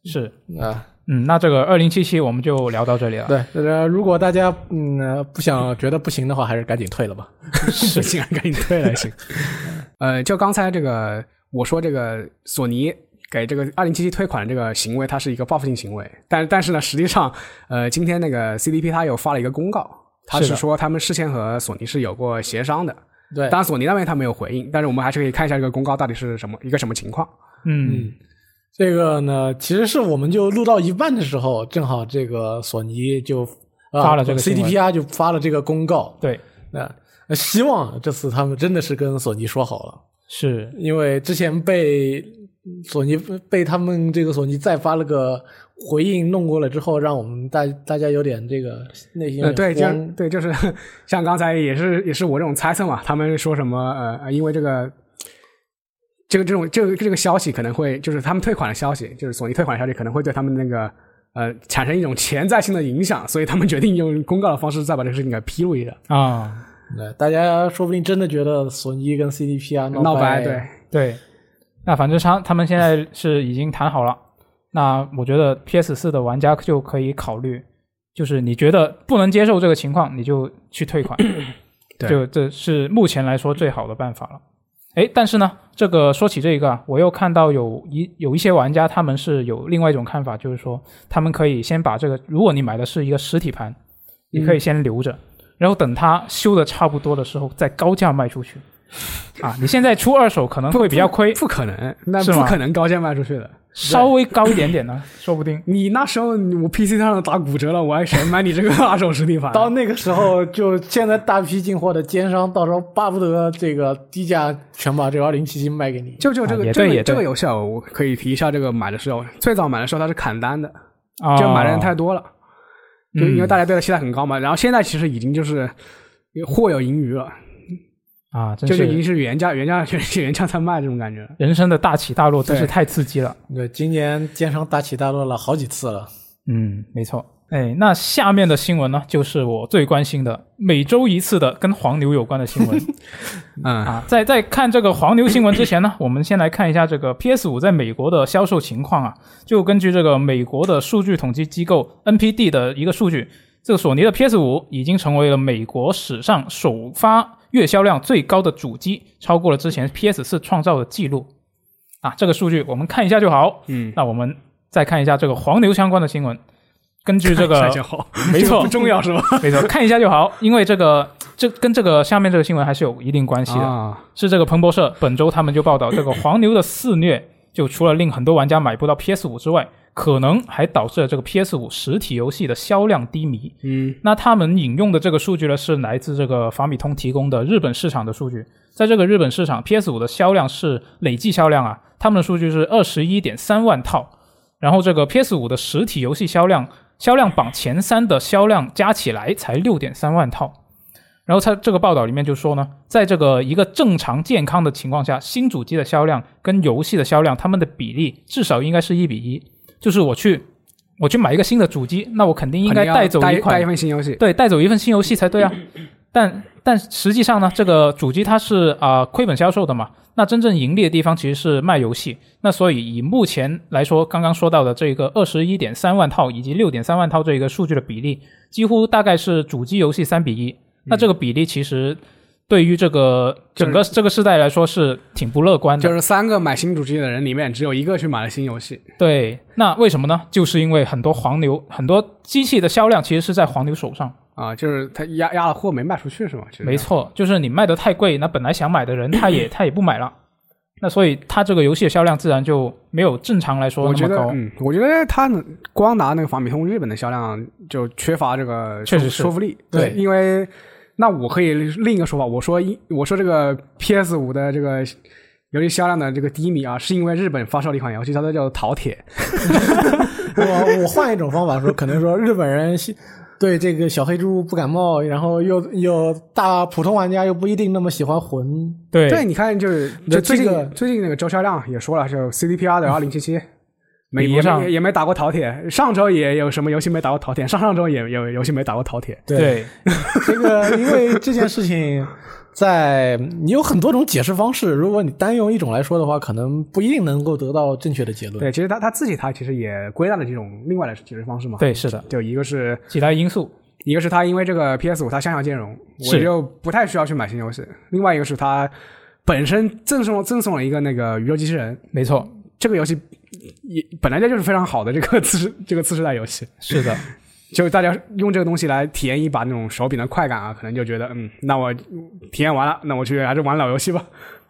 是，啊，嗯，那这个二零七七我们就聊到这里了，对，呃，如果大家嗯呃不想觉得不行的话，还是赶紧退了吧。不行，赶紧退了行。呃，就刚才这个我说这个索尼给这个二零七七退款这个行为，它是一个报复性行为，但但是呢，实际上呃，今天那个 CDP 它有发了一个公告，它是说他们事先和索尼是有过协商的。对，当然，索尼那边他没有回应，但是我们还是可以看一下这个公告到底是什么一个什么情况。嗯，这个呢，其实是我们就录到一半的时候，正好这个索尼就、啊、发了这个 CDPR 就发了这个公告。对，那、那希望这次他们真的是跟索尼说好了，是，因为之前被索尼被他们这个索尼再发了个回应弄过了之后，让我们大大家有点这个内心呃，对，就对，就是 像刚才也是也是我这种猜测嘛，他们说什么呃呃，因为这个这个这种这个这个消息可能会就是他们退款的消息，就是索尼退款的消息可能会对他们那个呃产生一种潜在性的影响，所以他们决定用公告的方式再把这个事情给披露一下。啊，对，大家说不定真的觉得索尼跟 CDP 啊闹掰，掰，对，对，那反正他他们现在是已经谈好了，那我觉得 PS 四的玩家就可以考虑，就是你觉得不能接受这个情况，你就去退款，对就这是目前来说最好的办法了。诶，但是呢，这个说起这个啊，我又看到有一有一些玩家他们是有另外一种看法，就是说他们可以先把这个，如果你买的是一个实体盘，你可以先留着，然后等它修的差不多的时候再高价卖出去。啊，你现在出二手可能会比较亏，不可能，那不可能高价卖出去的。稍微高一点点呢，说不定。你那时候我 PC 上打骨折了，我还谁买你这个 二手实体盘？到那个时候，就现在大批进货的奸商，到时候巴不得这个低价全把这个二零七七卖给你。就就这个、这个这个游戏啊，我可以提一下，这个买的时候，最早买的时候它是砍单的，啊，就买的人太多了，就因为嗯大家对它期待很高嘛。然后现在其实已经就是货有盈余了，啊，真就是已经是是原价 原价原原价在卖这种感觉。人生的大起大落，真是太刺激了。对，今年奸商大起大落了好几次了。嗯，没错。哎，那下面的新闻呢，就是我最关心的每周一次的跟黄牛有关的新闻 嗯，啊。在在看这个黄牛新闻之前呢，我们先来看一下这个 PS 五在美国的销售情况啊。就根据这个美国的数据统计机构 NPD 的一个数据，这个索尼的 PS 五已经成为了美国史上首发月销量最高的主机，超过了之前 PS 四创造的记录。啊，这个数据我们看一下就好。嗯，那我们再看一下这个黄牛相关的新闻。根据这个，没错不重要是吧？没错，看一下就好，因为这个这跟这个下面这个新闻还是有一定关系的。啊，是这个彭博社本周他们就报道，这个黄牛的肆虐，就除了令很多玩家买不到 PS 五之外，可能还导致了这个 PS 五实体游戏的销量低迷。嗯那他们引用的这个数据呢，是来自这个法米通提供的日本市场的数据。在这个日本市场，PS 五的销量是累计销量啊，他们的数据是二十一点三万套。然后这个 PS 五的实体游戏销量，销量榜前三的销量加起来才六点三万套。然后他这个报道里面就说呢，在这个一个正常健康的情况下，新主机的销量跟游戏的销量，它们的比例至少应该是一比一。就是我去我去买一个新的主机，那我肯定应该带走一款带带一份新游戏。对，带走一份新游戏才对啊。但但实际上呢，这个主机它是啊、亏本销售的嘛，那真正盈利的地方其实是卖游戏。那所以以目前来说，刚刚说到的这个二十一点三万套以及六点三万套这个数据的比例，几乎大概是主机游戏三比一。那这个比例其实对于这个整个这个时代来说是挺不乐观的。就是三个买新主机的人里面，只有一个去买了新游戏。对，那为什么呢？就是因为很多黄牛，很多机器的销量其实是在黄牛手上。啊，就是他压压了货没卖出去是吗？没错，就是你卖的太贵，那本来想买的人他也 他也不买了。那所以他这个游戏的销量自然就没有正常来说我觉得，那么高。嗯，我觉得他能光拿那个法米通日本的销量就缺乏这个确实说服力。对因为那我可以另一个说法，我说一我说这个 PS 五的这个游戏销量的这个低迷啊，是因为日本发售了一款游戏，它叫做《淘铁》。我我换一种方法说，可能说日本人对这个小黑猪不感冒，然后又又大普通玩家又不一定那么喜欢魂。对对，你看就是就最近、这个最近那个周销量也说了，就 CDPR 的二零七七。没也比不上没也没打过饕餮，上周也有什么游戏没打过饕餮，上上周也有游戏没打过饕餮。对 这个因为这件事情。在你有很多种解释方式，如果你单用一种来说的话，可能不一定能够得到正确的结论。对，其实他他自己他其实也归纳了几种另外的解释方式嘛。，对，是的，就一个是其他因素。一个是他因为这个 PS 五它向下兼容，我就不太需要去买新游戏。另外一个是他本身赠送赠送了一个那个宇宙机器人，没错，这个游戏也本来这就是非常好的这个 次世这个次世代游戏，是的，就大家用这个东西来体验一把那种手柄的快感啊，可能就觉得嗯，那我体验完了，那我去还是玩老游戏吧，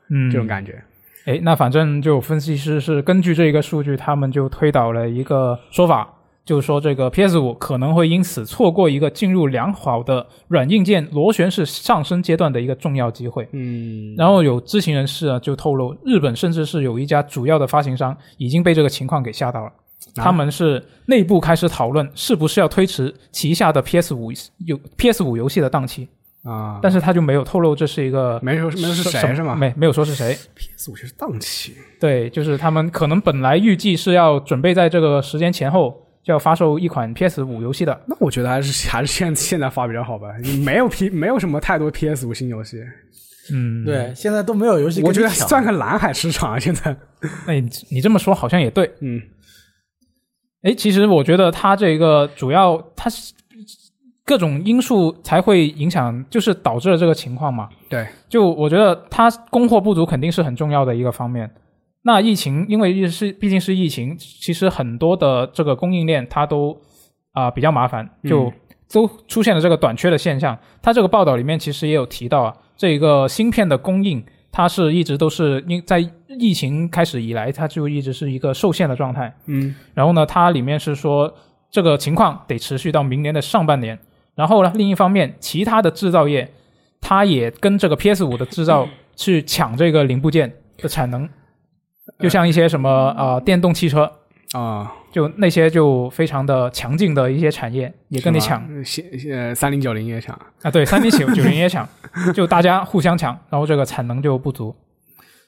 嗯，这种感觉。哎，那反正就分析师是根据这一个数据，他们就推导了一个说法，就是说这个 PS 五可能会因此错过一个进入良好的软硬件螺旋式上升阶段的一个重要机会。嗯，然后有知情人士啊就透露，日本甚至是有一家主要的发行商已经被这个情况给吓到了。他们是内部开始讨论是不是要推迟旗下的 PS 五游 PS 五游戏的档期，啊，但是他就没有透露这是一个没说没说是谁是吗？没没有说是谁。PS 五是档期，对，就是他们可能本来预计是要准备在这个时间前后就要发售一款 PS 五游戏的，那我觉得还是 还是现现在发比较好吧，没有 P 没有什么太多 PS 五新游戏，嗯，。对，现在都没有游戏我觉得算个蓝海市场啊，现在，哎，你这么说好像也对。嗯哎，其实我觉得它这个主要它是各种因素才会影响，就是导致了这个情况嘛。对，就我觉得它供货不足肯定是很重要的一个方面。那疫情，因为是毕竟是疫情，其实很多的这个供应链它都啊、比较麻烦，就嗯都出现了这个短缺的现象。它这个报道里面其实也有提到啊，这个芯片的供应，它是一直都是因在疫情开始以来，它就一直是一个受限的状态。嗯然后呢，它里面是说这个情况得持续到明年的上半年。然后呢，另一方面，其他的制造业，它也跟这个 PS 五的制造 去抢这个零部件的产能，就像一些什么啊、呃电动汽车，啊，就那些就非常的强劲的一些产业也跟你抢。现呃三零九零也抢，啊，对，三零九九零也抢，就大家互相抢，然后这个产能就不足。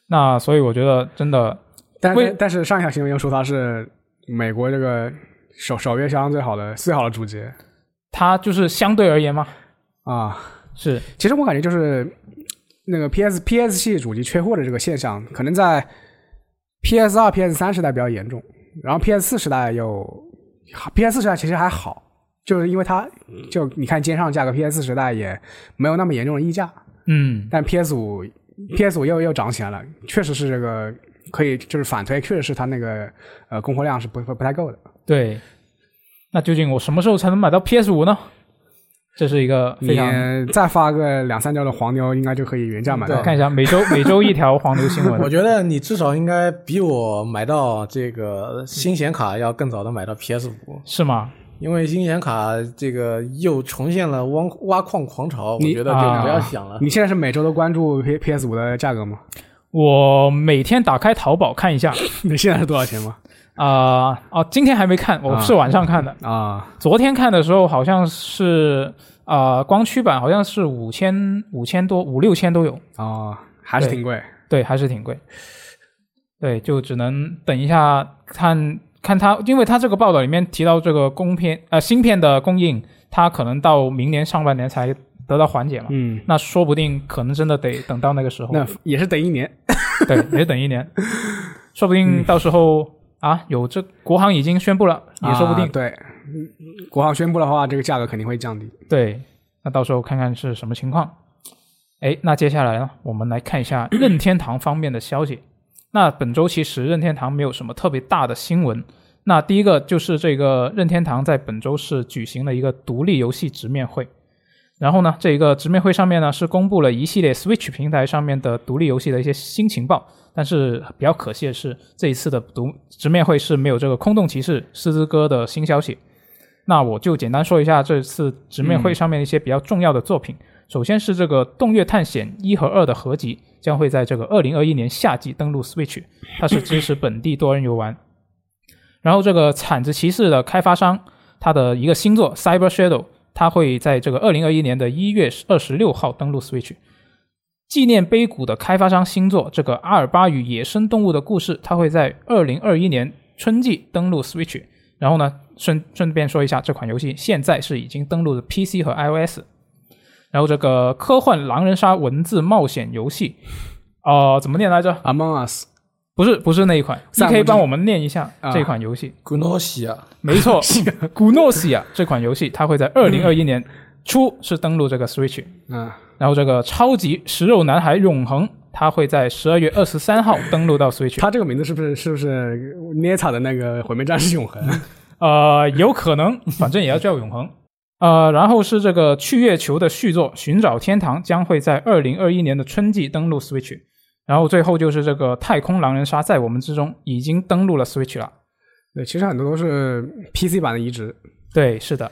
那所以我觉得真的但是但是上一条新闻又说它是美国这个首首页销量最好的最好的主机它就是相对而言嘛，啊，是。其实我感觉就是那个 PS PS 系主机缺货的这个现象，可能在 PS 二、PS 三时代比较严重，然后 PS 四时代又 PS 四时代其实还好，就是因为它就你看肩上价格，PS 四时代也没有那么严重的溢价，嗯，但 PS 五 PS 五又又涨起来了，确实是这个可以就是反推，确实是它那个呃供货量是不不不太够的。对。那究竟我什么时候才能买到 PS 五呢？这是一个非常你再发个两三条的黄牛，应该就可以原价买到。看一下每周 每周一条黄牛新闻。我觉得你至少应该比我买到这个新显卡要更早的买到 PS 五，是吗？因为新显卡这个又重现了挖挖矿狂潮，我你觉得就不要想了。你现在是每周都关注 P PS 五的价格吗？我每天打开淘宝看一下，你现在是多少钱吗？啊、哦，今天还没看，我是晚上看的。啊，昨天看的时候好像是啊、光驱版好像是五千五千多五六千都有，啊，还是挺贵。对，还是挺贵。对，就只能等一下看看它，因为它这个报道里面提到这个供片呃芯片的供应，它可能到明年上半年才得到缓解嘛。嗯，那说不定可能真的得等到那个时候，那也是等一年。对，也等一年，说不定到时候、啊，有这国行已经宣布了，也说不定。啊对，嗯国行宣布的话，这个价格肯定会降低。对，那到时候看看是什么情况。哎，那接下来呢，我们来看一下 任天堂方面的消息。那本周其实任天堂没有什么特别大的新闻。那第一个就是这个任天堂在本周是举行了一个独立游戏直面会，然后呢，这一个直面会上面呢是公布了一系列 Switch 平台上面的独立游戏的一些新情报。但是比较可惜的是，这一次的读直面会是没有这个空洞骑士狮子哥的新消息。那我就简单说一下这次直面会上面一些比较重要的作品。首先是这个《洞月探险一》和二的合集，将会在这个二零二一年夏季登陆 Switch，它是支持本地多人游玩。然后这个铲子骑士的开发商，它的一个新作《Cyber Shadow》，它会在这个二零二一年的一月二十六号登陆 Switch。纪念碑谷的开发商新作这个《阿尔巴与野生动物的故事》，它会在二零二一年春季登陆 Switch。然后呢，顺顺便说一下，这款游戏现在是已经登陆了 PC 和 iOS。然后这个科幻狼人杀文字冒险游戏，呃，怎么念来着？Among Us，不是，不是那一款，你可以帮我们念一下啊这款游戏。古诺西啊，没错，古诺西亚这款游戏，它会在二零二一年初是登陆这个 Switch。嗯，然后这个超级食肉男孩永恒，它会在十二月二十三号登陆到 Switch。他这个名字是不是是不是捏塔的那个毁灭战士永恒？呃，有可能，反正也要叫永恒。呃，然后是这个去月球的续作《寻找天堂》，将会在二零二一年的春季登陆 Switch。然后最后就是这个太空狼人杀，在我们之中已经登陆了 Switch 了。对，其实很多都是 PC 版的移植。对，是的。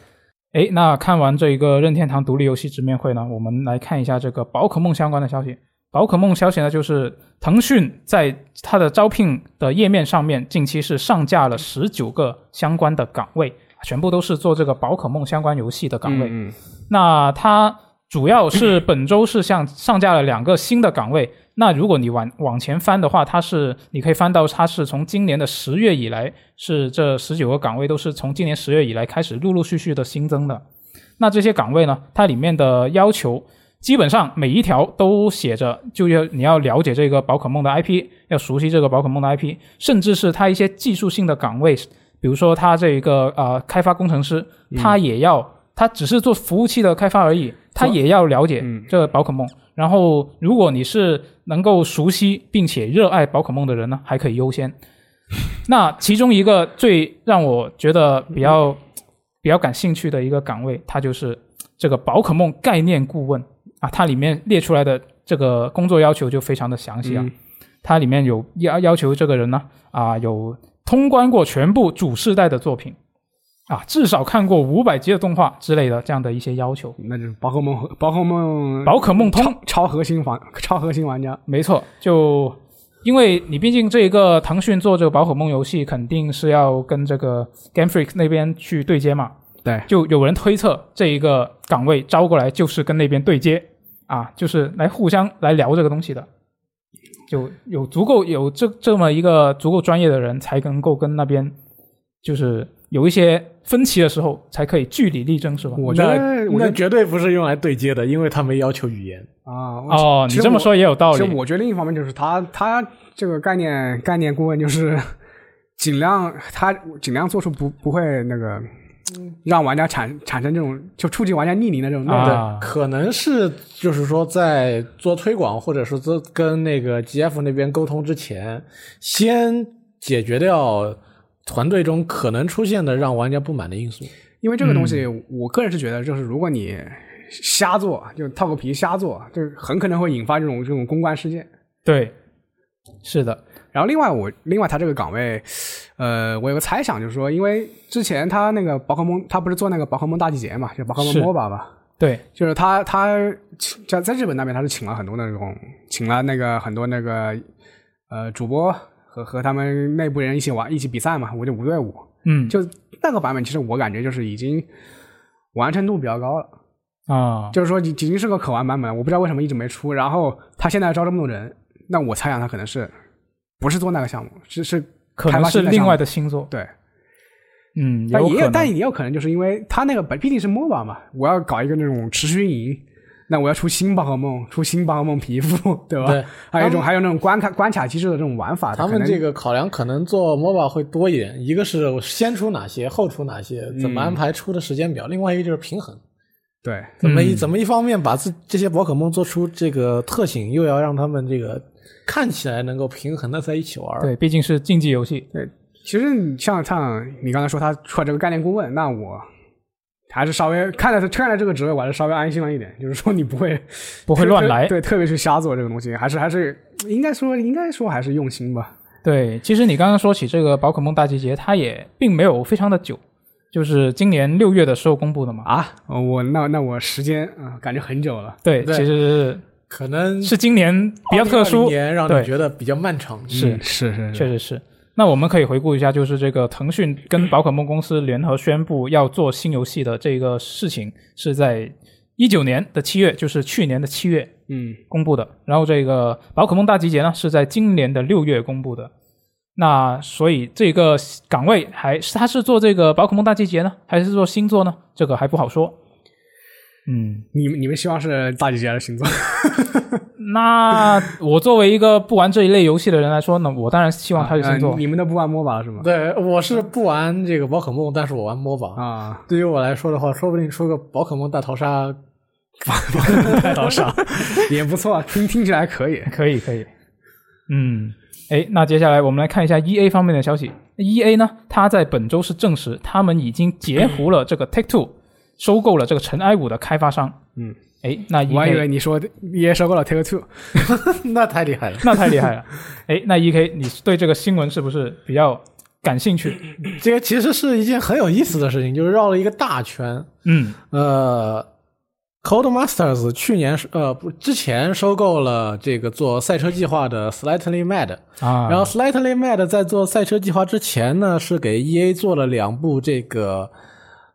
诶，那看完这一个任天堂独立游戏直面会呢，我们来看一下这个宝可梦相关的消息。宝可梦消息呢，就是腾讯在它的招聘的页面上面，近期是上架了十九个相关的岗位，全部都是做这个宝可梦相关游戏的岗位。嗯，嗯那它主要是本周是像上架了两个新的岗位。那如果你往往前翻的话，它是你可以翻到它是从今年的十月以来，是这十九个岗位都是从今年十月以来开始陆陆续续的新增的。那这些岗位呢，它里面的要求基本上每一条都写着，就要你要了解这个宝可梦的 IP，要熟悉这个宝可梦的 IP，甚至是它一些技术性的岗位，比如说它这一个呃开发工程师，他也要。他只是做服务器的开发而已，他也要了解嗯这个宝可梦。然后，如果你是能够熟悉并且热爱宝可梦的人呢，还可以优先。那其中一个最让我觉得比较比较感兴趣的一个岗位，它就是这个宝可梦概念顾问啊，它里面列出来的这个工作要求就非常的详细啊。嗯它里面有要要求这个人呢啊，有通关过全部主世代的作品啊，至少看过五百集的动画之类的这样的一些要求。那就是宝可梦，宝可梦，宝可梦通超超核心玩，超核心玩家。没错，就因为你毕竟这一个腾讯做这个宝可梦游戏，肯定是要跟这个 Game Freak 那边去对接嘛。对，就有人推测这一个岗位招过来就是跟那边对接啊，就是来互相来聊这个东西的。就有足够有这这么一个足够专业的人，才能够跟那边就是有一些分歧的时候，才可以据理力争，是吧？我觉得，我觉得那绝对不是用来对接的，因为他没要求语言。啊，哦，你这么说也有道理。其实我觉得另一方面就是他他这个概念概念顾问就是 尽量他尽量做出不不会那个让玩家产产生这种就促进玩家逆龄的这种。啊，可能是就是说，在做推广或者是做跟那个 GF 那边沟通之前，先解决掉团队中可能出现的让玩家不满的因素。因为这个东西，嗯。我个人是觉得，就是如果你瞎做，就套个皮瞎做，就很可能会引发这种这种公关事件。对，是的，然后另外我另外他这个岗位，呃，我有个猜想，就是说，因为之前他那个宝可梦，他不是做那个宝可梦大集结嘛，就宝可梦是。MOBA 吧，对，就是他他在在日本那边他是请了很多那种请了那个很多那个呃主播和和他们内部人一起玩一起比赛嘛，我就五对五，嗯，就那个版本其实我感觉就是已经完成度比较高了。啊，就是说已已经是个可玩版本，我不知道为什么一直没出。然后他现在招这么多人，那我猜想他可能是不是做那个项目，是是开可能是另外的新作。对。嗯，但也有。但也有可能就是因为他那个本毕竟是 MOBA 嘛，我要搞一个那种持续运营，那我要出新宝可梦，出新宝可梦皮肤，对吧？对，还有一种还有那种关卡关卡机制的这种玩法，他们这个考量可能做 MOBA 会多一点，一个是先出哪些，后出哪些，怎么安排出的时间表；另外一个就是平衡，对怎么一嗯怎么一方面把自这些宝可梦做出这个特性，又要让他们这个看起来能够平衡的在一起玩。对，毕竟是竞技游戏。对。其实你像像你刚才说他出了这个概念顾问，那我还是稍微看了看了这个职位，我还是稍微安心了一点，就是说你不会 不会乱来。对，特别去瞎做这个东西，还是还是应该说应该说还是用心吧。对，其实你刚刚说起这个宝可梦大集结，它也并没有非常的久，就是今年六月的时候公布的嘛。啊，我那那我时间啊、感觉很久了。对，对其实可能是今年比较特2020殊，年让你觉得比较漫长。是嗯是是确实是。那我们可以回顾一下，就是这个腾讯跟宝可梦公司联合宣布要做新游戏的这个事情，是在一九年的七月，就是去年的七月嗯公布的。然后这个宝可梦大集结呢，是在今年的六月公布的。那所以这个岗位还是他是做这个宝可梦大集结呢，还是做星座呢？这个还不好说。嗯，你们你们希望是大集结还是星座？那我作为一个不玩这一类游戏的人来说呢，我当然希望他是星座。呃你们都不玩 MOBA 了是吗？对，我是不玩这个宝可梦，但是我玩 MOBA。啊，对于我来说的话，说不定出个宝可梦大逃杀，宝可梦大逃杀也不错，听听起来可以。可以可以，嗯，哎，那接下来我们来看一下 E A 方面的消息。E A 呢，它在本周是证实，他们已经截 胡了这个 Take Two，收购了这个尘埃五的开发商。嗯，哎，那 E 我还以为你说 EA 收购了 Take Two，那太厉害了。那太厉害了。哎，那 E K，你对这个新闻是不是比较感兴趣？这个其实是一件很有意思的事情，就是绕了一个大圈。嗯呃，Codemasters 去年是呃不之前收购了这个做赛车计划的 Slightly Mad，、啊，然后 Slightly Mad 在做赛车计划之前呢，是给 EA 做了两部这个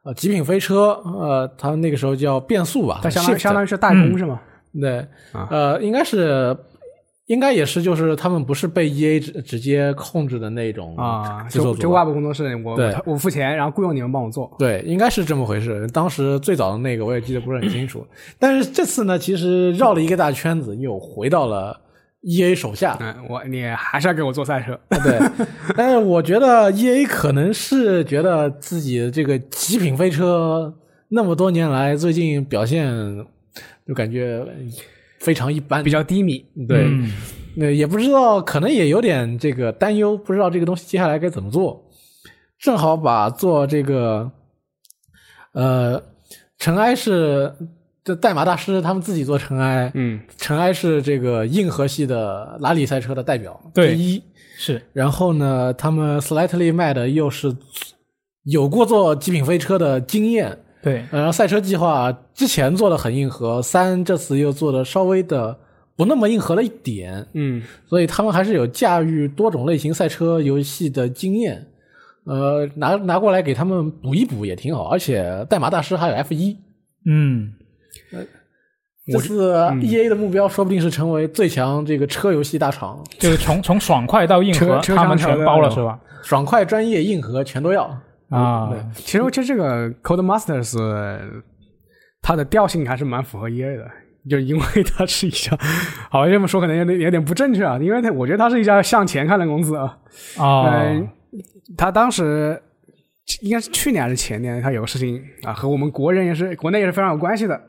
呃极品飞车，呃，他们那个时候叫变速吧，它相当于相当于是代工是吗？对，啊呃，应该是。应该也是，就是他们不是被 E A 直直接控制的那种啊，就就外部工作室，我对我付钱，然后雇佣你们帮我做。对，应该是这么回事。当时最早的那个我也记得不是很清楚，但是这次呢，其实绕了一个大圈子，又回到了 E A 手下。嗯，我你还是要给我做赛车。对，但是我觉得 E A 可能是觉得自己这个极品飞车那么多年来，最近表现就感觉非常一般，比较低迷。对。嗯那也不知道，可能也有点这个担忧，不知道这个东西接下来该怎么做。正好把做这个，呃，尘埃是这代码大师他们自己做尘埃，嗯，尘埃是这个硬核系的拉力赛车的代表对之一。是。然后呢，他们 Slightly Mad 又是有过做极品飞车的经验，对，呃然后赛车计划之前做的很硬核，三这次又做的稍微的不那么硬核了一点，嗯，所以他们还是有驾驭多种类型赛车游戏的经验。呃，拿拿过来给他们补一补也挺好，而且代码大师还有 F 一，嗯这次 E A 的目标说不定是成为最强这个车游戏大厂，就是从 从爽快到硬核，他们全包了是吧？爽快、专业、硬核全都要。啊，对其实我觉得这个 Codemasters 呃它的调性还是蛮符合 EA 的，就因为它是一家，好像这么说可能有点有点不正确啊，因为它我觉得它是一家向前看的公司啊。哦嗯，他当时应该是去年还是前年，他有个事情啊，和我们国人也是国内也是非常有关系的。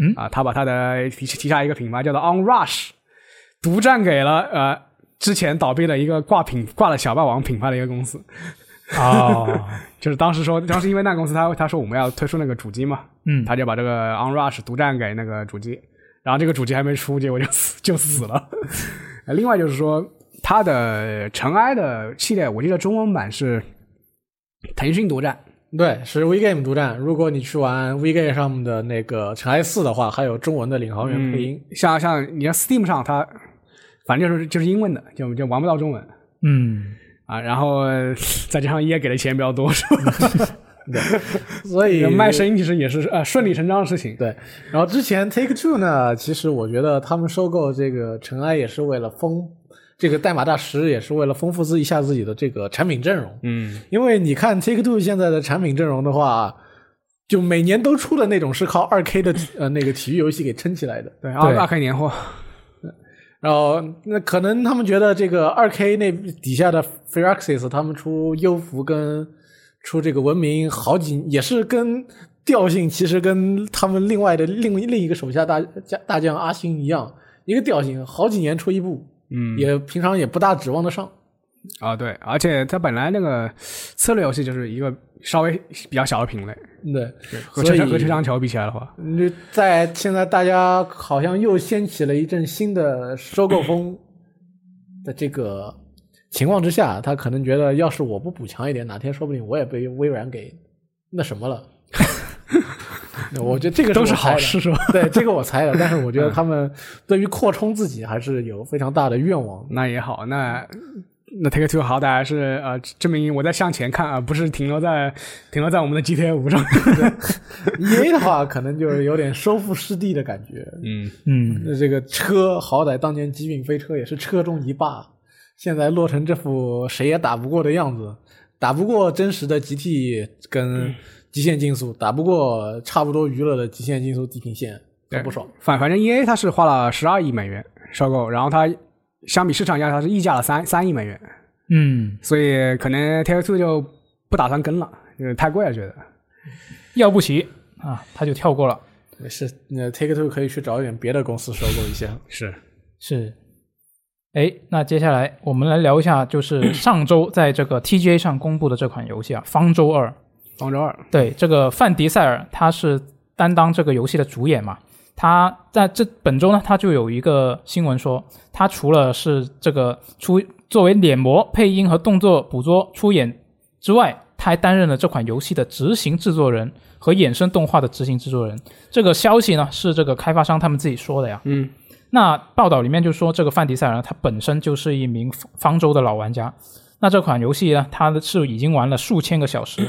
嗯啊，他把他的旗旗下一个品牌叫做 OnRush 独占给了呃之前倒闭的一个挂品挂了小霸王品牌的一个公司。哦，就是当时说，当时因为那公司他他说我们要推出那个主机嘛，嗯，他就把这个 OnRush 独占给那个主机，然后这个主机还没出，结果就死就死了。呃 另外就是说，它的尘埃的系列，我记得中文版是腾讯独占，对，是 WeGame 独占。如果你去玩 WeGame 上面的那个尘埃四的话，还有中文的领航员配音。像像你在 Steam 上它，反正就是就是英文的，就就玩不到中文嗯，啊。然后呃 再加上也给的钱比较多，是吧？对所以 卖声音其实也是呃顺理成章的事情。对，然后之前 Take Two 呢，其实我觉得他们收购这个尘埃也是为了丰这个代码大师，也是为了丰富自一下自己的这个产品阵容。嗯，因为你看 Take Two 现在的产品阵容的话，就每年都出的那种是靠二 K 的呃那个体育游戏给撑起来的。对，二二 K 年货，然后那可能他们觉得这个二 K 那底下的 Firaxis 他们出优服跟出这个文明好几也是跟调性其实跟他们另外的另另一个手下大大大将阿星一样，一个调性，好几年出一部，嗯，也平常也不大指望得上。啊对，而且它本来那个策略游戏就是一个稍微比较小的品类，对，和车和车厢球比起来的话，你在现在大家好像又掀起了一阵新的收购风的这个情况之下，他可能觉得，要是我不补强一点，哪天说不定我也被微软给那什么了。我觉得这个都是好事是吧？对，这个我猜的，但是我觉得他们对于扩充自己还是有非常大的愿望。那也好，那那 Take Two 好歹还是呃证明我在向前看啊、不是停留在停留在我们的 GTA 五上。EA E 的话，可能就是有点收复失地的感觉。嗯，嗯，那这个车好歹当年极品飞车也是车中一霸，现在落成这副谁也打不过的样子，打不过真实的 GT 跟极限竞速，打不过差不多娱乐的极限竞速地平线，可不爽。反反正 EA 它是花了十二亿美元收购，然后它相比市场价它是溢价了三三亿美元，嗯，所以可能 Take Two 就不打算跟了，因为太贵了，觉得。要不起啊，他就跳过了。没事，那 Take Two 可以去找一点别的公司收购一下。是，是，哎，那接下来我们来聊一下，就是上周在这个 TGA 上公布的这款游戏啊，《方舟二》。方舟二，对，这个范迪塞尔他是担当这个游戏的主演嘛。他在这本周呢，他就有一个新闻说，他除了是这个出作为脸模、配音和动作捕捉出演之外，他还担任了这款游戏的执行制作人和衍生动画的执行制作人。这个消息呢是这个开发商他们自己说的呀。嗯，那报道里面就说，这个范迪塞尔呢，他本身就是一名方舟的老玩家。那这款游戏呢，他是已经玩了数千个小时。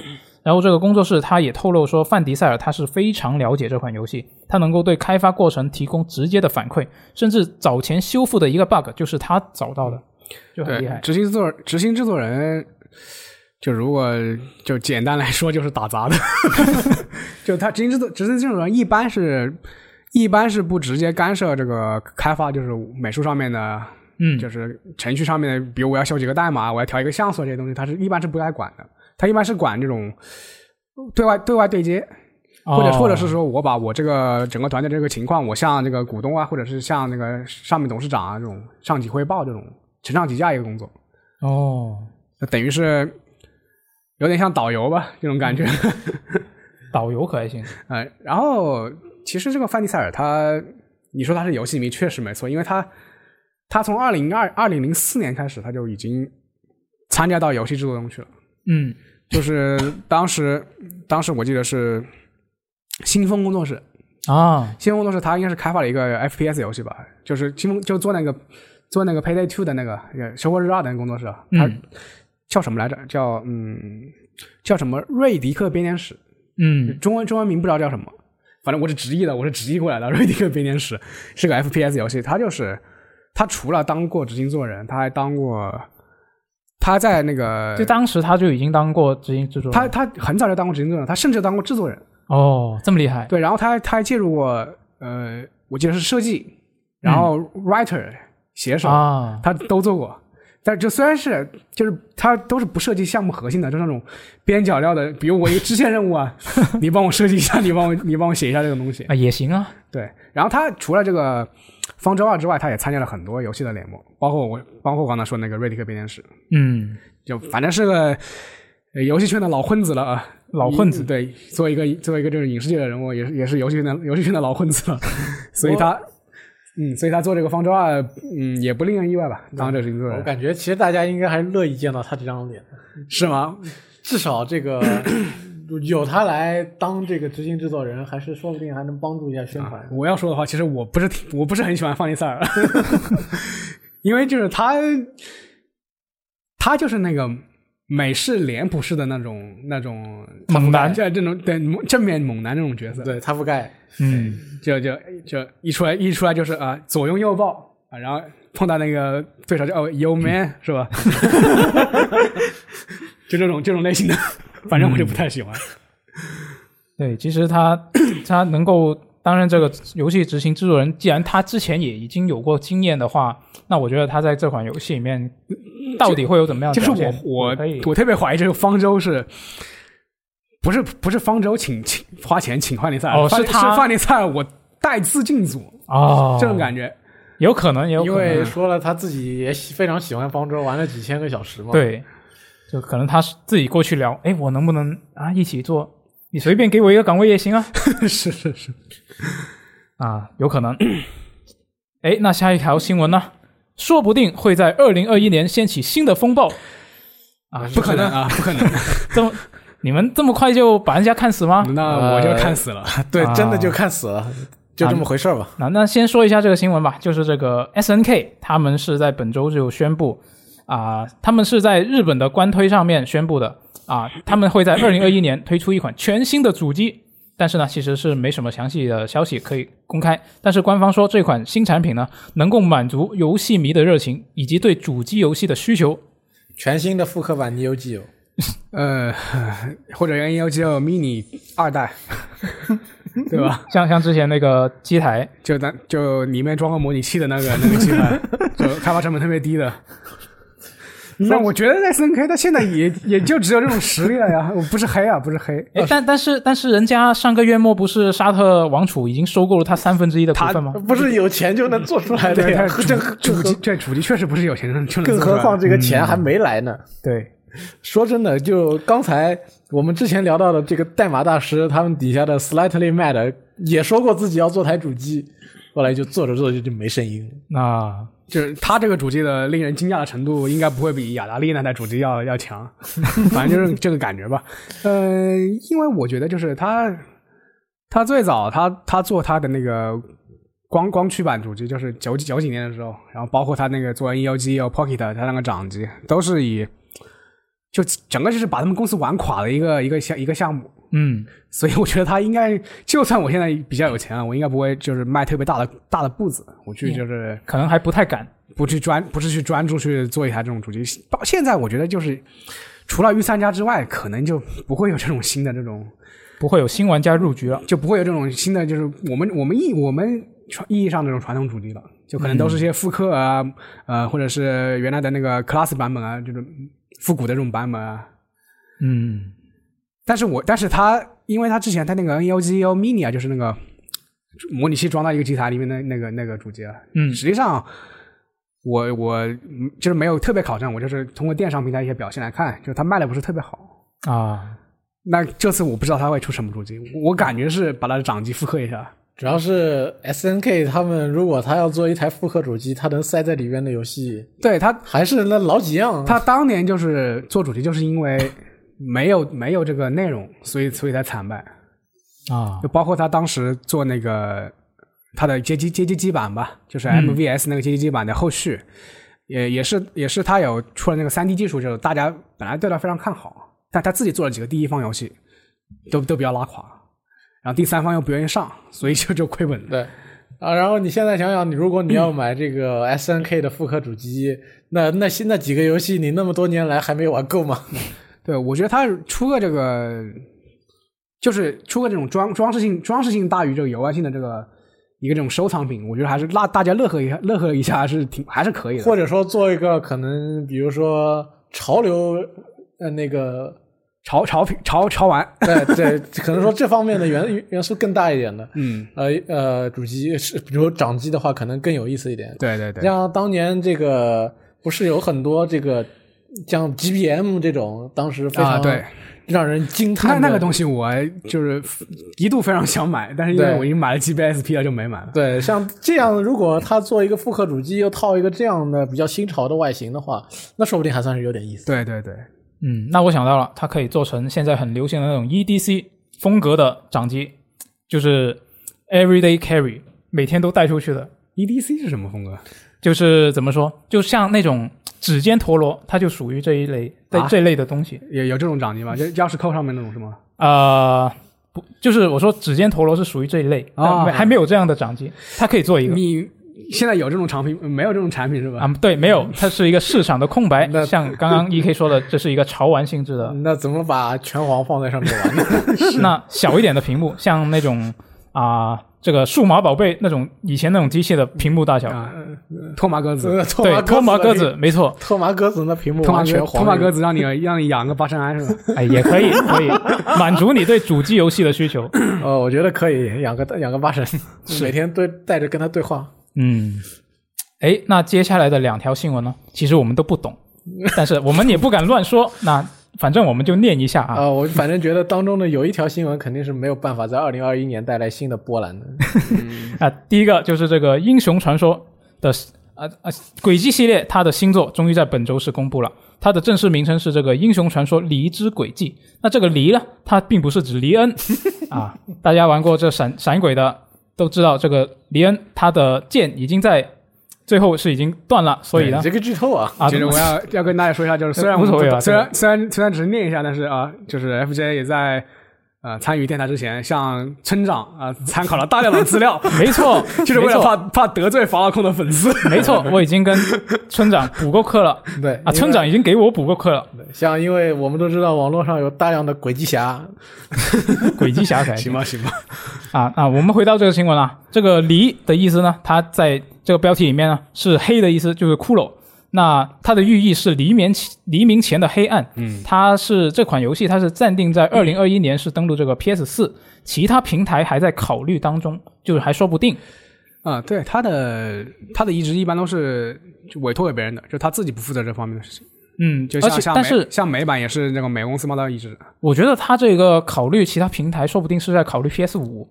然后这个工作室他也透露说，范迪塞尔他是非常了解这款游戏，他能够对开发过程提供直接的反馈，甚至早前修复的一个 bug 就是他找到的，就很厉害，。执行制作执行制作人，就如果就简单来说，就是打杂的。就他执行制作执行制作人一般是，一般是不直接干涉这个开发，就是美术上面的，嗯，就是程序上面的，比如我要修几个代码，我要调一个像素这些东西，他是一般是不该管的。他一般是管这种对外对外对接，或者哦或者是说我把我这个整个团队这个情况，我向这个股东啊，或者是向那个上面董事长啊这种上级汇报这种承上启下一个工作。哦，那等于是有点像导游吧，这种感觉。导游可还行，呃，然后其实这个范迪塞尔他，你说他是游戏迷，确实没错，因为他他从二零二二零零四年开始，他就已经参加到游戏制作中去了。嗯就是当时当时我记得是新风工作室，啊，新风工作室他应该是开发了一个 FPS 游戏吧，就是新风就做那个做那个 Payday Two 的那个呃生活日二的那个工作室，啊，他嗯叫什么来着？叫嗯叫什么瑞迪克编年史。嗯中文中文名不知道叫什么，反正我是直译的，我是直译过来的。瑞迪克编年史是个 FPS 游戏，他就是他除了当过执行制作人，他还当过他在那个就当时他就已经当过执行制作人，他他很早就当过执行制作人，他甚至当过制作人。哦这么厉害，对，然后他还他还介入过呃，我记得是设计，然后 writer 写手，啊，他都做过。但就虽然是就是他都是不涉及项目核心的，就是那种边角料的，比如我一个支线任务啊，你帮我设计一下，你帮我你帮我写一下这个东西。啊也行啊，对，然后他除了这个《方舟二》之外，他也参加了很多游戏的联盟，包括我，包括我刚才说那个《瑞迪克编年史》，嗯，就反正是个呃游戏圈的老混子了啊，老混子对，作为一个作为一个这种影视界的人物，也是也是游戏圈的游戏圈的老混子了，所以他。嗯，所以他做这个《方舟二》，嗯，也不令人意外吧？当这个制作人我感觉其实大家应该还是乐意见到他这张脸，是吗？至少这个 有他来当这个执行制作人，还是说不定还能帮助一下宣传。我要说的话，其实我不是挺，我不是很喜欢范尼塞尔 因为就是他，他就是那个美式脸谱式的那种那种猛男这这种对正面猛男那种角色，对他覆盖，嗯，就就就一出来一出来就是啊左拥右抱啊，然后碰到那个对手就哦 you man 是吧？就这种这种类型的，反正我就不太喜欢。对，其实他 他能够担任这个游戏执行制作人，既然他之前也已经有过经验的话，那我觉得他在这款游戏里面到底会有怎么样的就是？我我可以我特别怀疑这个方舟是。不是不是方舟请请花钱请范迪塞尔，哦是他是范迪塞尔我带资进组、哦，这种感觉，有可能，也有可因，为说了他自己也非常喜欢方舟，玩了几千个小时嘛。，对，就可能他是自己过去聊，哎，我能不能啊一起做？你随便给我一个岗位也行啊。是是是，啊，有可能。哎，那下一条新闻呢？说不定会在二零二一年掀起新的风暴啊！不可能啊，不可能，这么你们这么快就把人家看死吗？那我就看死了。对，啊真的就看死了，就这么回事儿吧。那那先说一下这个新闻吧，就是这个 S N K 他们是在本周就宣布啊、他们是在日本的官推上面宣布的啊、他们会在二零二一年推出一款全新的主机。但是呢，其实是没什么详细的消息可以公开。但是官方说这款新产品呢，能够满足游戏迷的热情以及对主机游戏的需求。全新的复刻版 Neo Geo，呃，或者 N 幺 G mini 二代，对吧？像像之前那个机台，就那就里面装个模拟器的那个那个机台，就开发成本特别低的。那我觉得 S N K 他现在也 也就只有这种实力了呀，我不是黑啊，不是黑，哎，但但是但是人家上个月末不是沙特王储已经收购了他三分之一的股份吗？不是有钱就能做出来的，呀主机这主机确实不是有钱人就能更做出来何况这个钱还没来呢。对，说真的，就刚才我们之前聊到的这个代码大师，他们底下的 Slightly Mad 也说过自己要做台主机，后来就做着做着就没声音了。那就是他这个主机的令人惊讶的程度，应该不会比雅达利那台主机要要强，反正就是这个感觉吧。呃，因为我觉得就是他，他最早他他做他的那个光光驱版主机，就是九九几年的时候，然后包括他那个做 N 幺 G 幺 Pocket 他那个掌机，都是以就整个就是把他们公司玩垮的一个一个项一个项目。嗯，所以我觉得他应该，就算我现在比较有钱了，我应该不会就是迈特别大的大的步子，我去就是可能还不太敢。不去专不是去专注去做一台这种主机。到现在我觉得就是除了御三家之外，可能就不会有这种新的这种，不会有新玩家入局了。就不会有这种新的就是我们我们意我们传意义上这种传统主机了，就可能都是些复刻啊，呃，或者是原来的那个 Class 版本啊，就是复古的这种版本啊。嗯，但是我但是它因为它之前它那个 N 幺 G 幺 mini 啊，就是那个模拟器装到一个机台里面的那个那个主机啊，嗯实际上我我嗯就是没有特别考证，我就是通过电商平台一些表现来看，就是它卖的不是特别好。啊，那这次我不知道它会出什么主机，我感觉是把它的掌机复刻一下。主要是 S N K 他们如果他要做一台复刻主机，他能塞在里边的游戏对它，还是那老几样。他当年就是做主机，就是因为没有没有这个内容，所以所以才惨败。啊就包括他当时做那个他的街机街机机版吧，就是嗯 MVS 那个街机机版的后续，也也是也是他有出了那个三 D 技术，就是大家本来对他非常看好，但他自己做了几个第一方游戏，都都比较拉垮，然后第三方又不愿意上，所以就就亏本了。对啊，然后你现在想想，你如果你要买这个 S N K 的复刻主机，那那新那几个游戏你那么多年来还没玩够吗？对，我觉得他出个这个，就是出个这种装装饰性装饰性大于这个游玩性的这个一个这种收藏品，我觉得还是让大家乐呵一下，乐呵一下还是挺还是可以的。或者说做一个可能，比如说潮流呃那个，潮潮品潮潮玩，对对，可能说这方面的元元素更大一点的。嗯，呃呃，主机是比如掌机的话，可能更有意思一点。对对对，像当年这个不是有很多这个像 GBM 这种，当时非常啊对，让人惊叹那那个东西我就是一度非常想买，但是因为我已经买了 GBSP 了，就没买了。对，像这样，如果他做一个复刻主机，又套一个这样的比较新潮的外形的话，那说不定还算是有点意思。对对对，嗯，那我想到了，它可以做成现在很流行的那种 EDC 风格的掌机，就是 everyday carry，每天都带出去的。EDC E 是什么风格？就是怎么说，就像那种指尖陀螺，它就属于这一类这、啊这类的东西。有有这种掌机吗？就钥匙扣上面那种是吗？呃，不，就是我说指尖陀螺是属于这一类，还没有这样的掌机，它可以做一个。你现在有这种产品，没有这种产品是吧？啊、对，没有，它是一个市场的空白那。像刚刚 E K 说的，这是一个潮玩性质的。那怎么把拳皇放在上面玩呢？那小一点的屏幕，像那种啊、这个数码宝贝那种以前那种机械的屏幕大小，啊，托马鸽子，对，呃托马鸽鸽子，没错，托马鸽子那屏幕完全黄人托马鸽子让你让你养个八神庵是吧？哎，也可以，可以。满足你对主机游戏的需求。呃，我觉得可以养个养个八神，每天对带着跟他对话。嗯，哎，那接下来的两条新闻呢，其实我们都不懂，但是我们也不敢乱说。那反正我们就念一下啊。啊、我反正觉得当中的有一条新闻肯定是没有办法在二零二一年带来新的波澜的。啊，第一个就是这个《英雄传说》的呃呃轨迹系列，它的新作终于在本周是公布了。它的正式名称是这个《英雄传说：离之轨迹》。那这个离呢，它并不是指黎恩 啊，大家玩过这闪闪鬼的都知道，这个黎恩他的剑已经在最后是已经断了，所以呢，这个剧透啊，啊，其实我要要跟大家说一下，就是 虽然无所谓啊虽然虽然虽然只是念一下，但是啊，就是 FJ 也在呃参与电台之前，向村长啊参考了大量的资料，没错，就是为了怕怕得罪法老控的粉丝。没错，我已经跟村长补过课了。对啊，村长已经给我补过课了，像因为我们都知道网络上有大量的轨迹侠，轨迹侠才行。吧，行吧，啊啊，我们回到这个新闻啊，这个“离”的意思呢，它在这个标题里面呢是“黑”的意思，就是骷髅。那它的寓意是黎明前黎明前的黑暗。嗯，它是这款游戏，它是暂定在二零二一年是登陆这个 PS 四，其他平台还在考虑当中，就是还说不定。啊，对他的他的移植一般都是就委托给别人的，就他自己不负责这方面的事情。嗯，就而且但是像美版也是那个美公司帮他移植我觉得他这个考虑其他平台，说不定是在考虑 PS 五。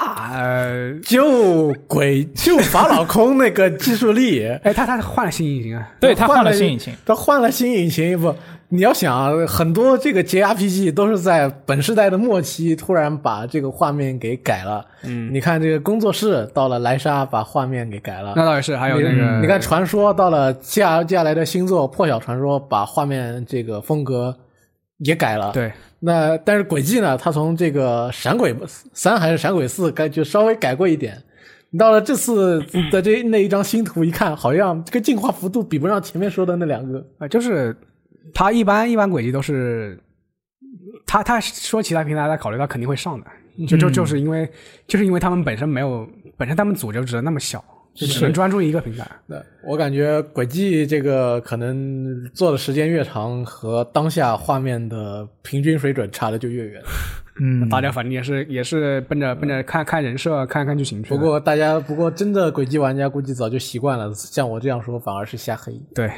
啊。呃就鬼 就法老空那个技术力，哎，他他换了新引擎啊，对，他换了新引擎。他换了新引擎不？你要想，很多这个 JRPG 都是在本世代的末期突然把这个画面给改了。嗯，你看这个工作室到了莱莎把画面给改了。那倒也是，还有那你个你看传说到了接下接下来的新作《破晓传说》，把画面这个风格也改了。，对那但是轨迹呢，它从这个闪鬼三还是闪鬼四改就稍微改过一点。到了这次 的这那一张新图一看，好像这个进化幅度比不上前面说的那两个。啊，就是他一般一般轨迹都是他他说其他平台在考虑，到肯定会上的，就就嗯就是因为就是因为他们本身没有本身他们组就只能那么小，就只能专注一个平台。对，我感觉轨迹这个可能做的时间越长，和当下画面的平均水准差的就越远。嗯，大家反正也是也是奔着奔着看看人设、看看剧情去。不过大家不过真的轨迹玩家估计早就习惯了，像我这样说反而是瞎黑。对，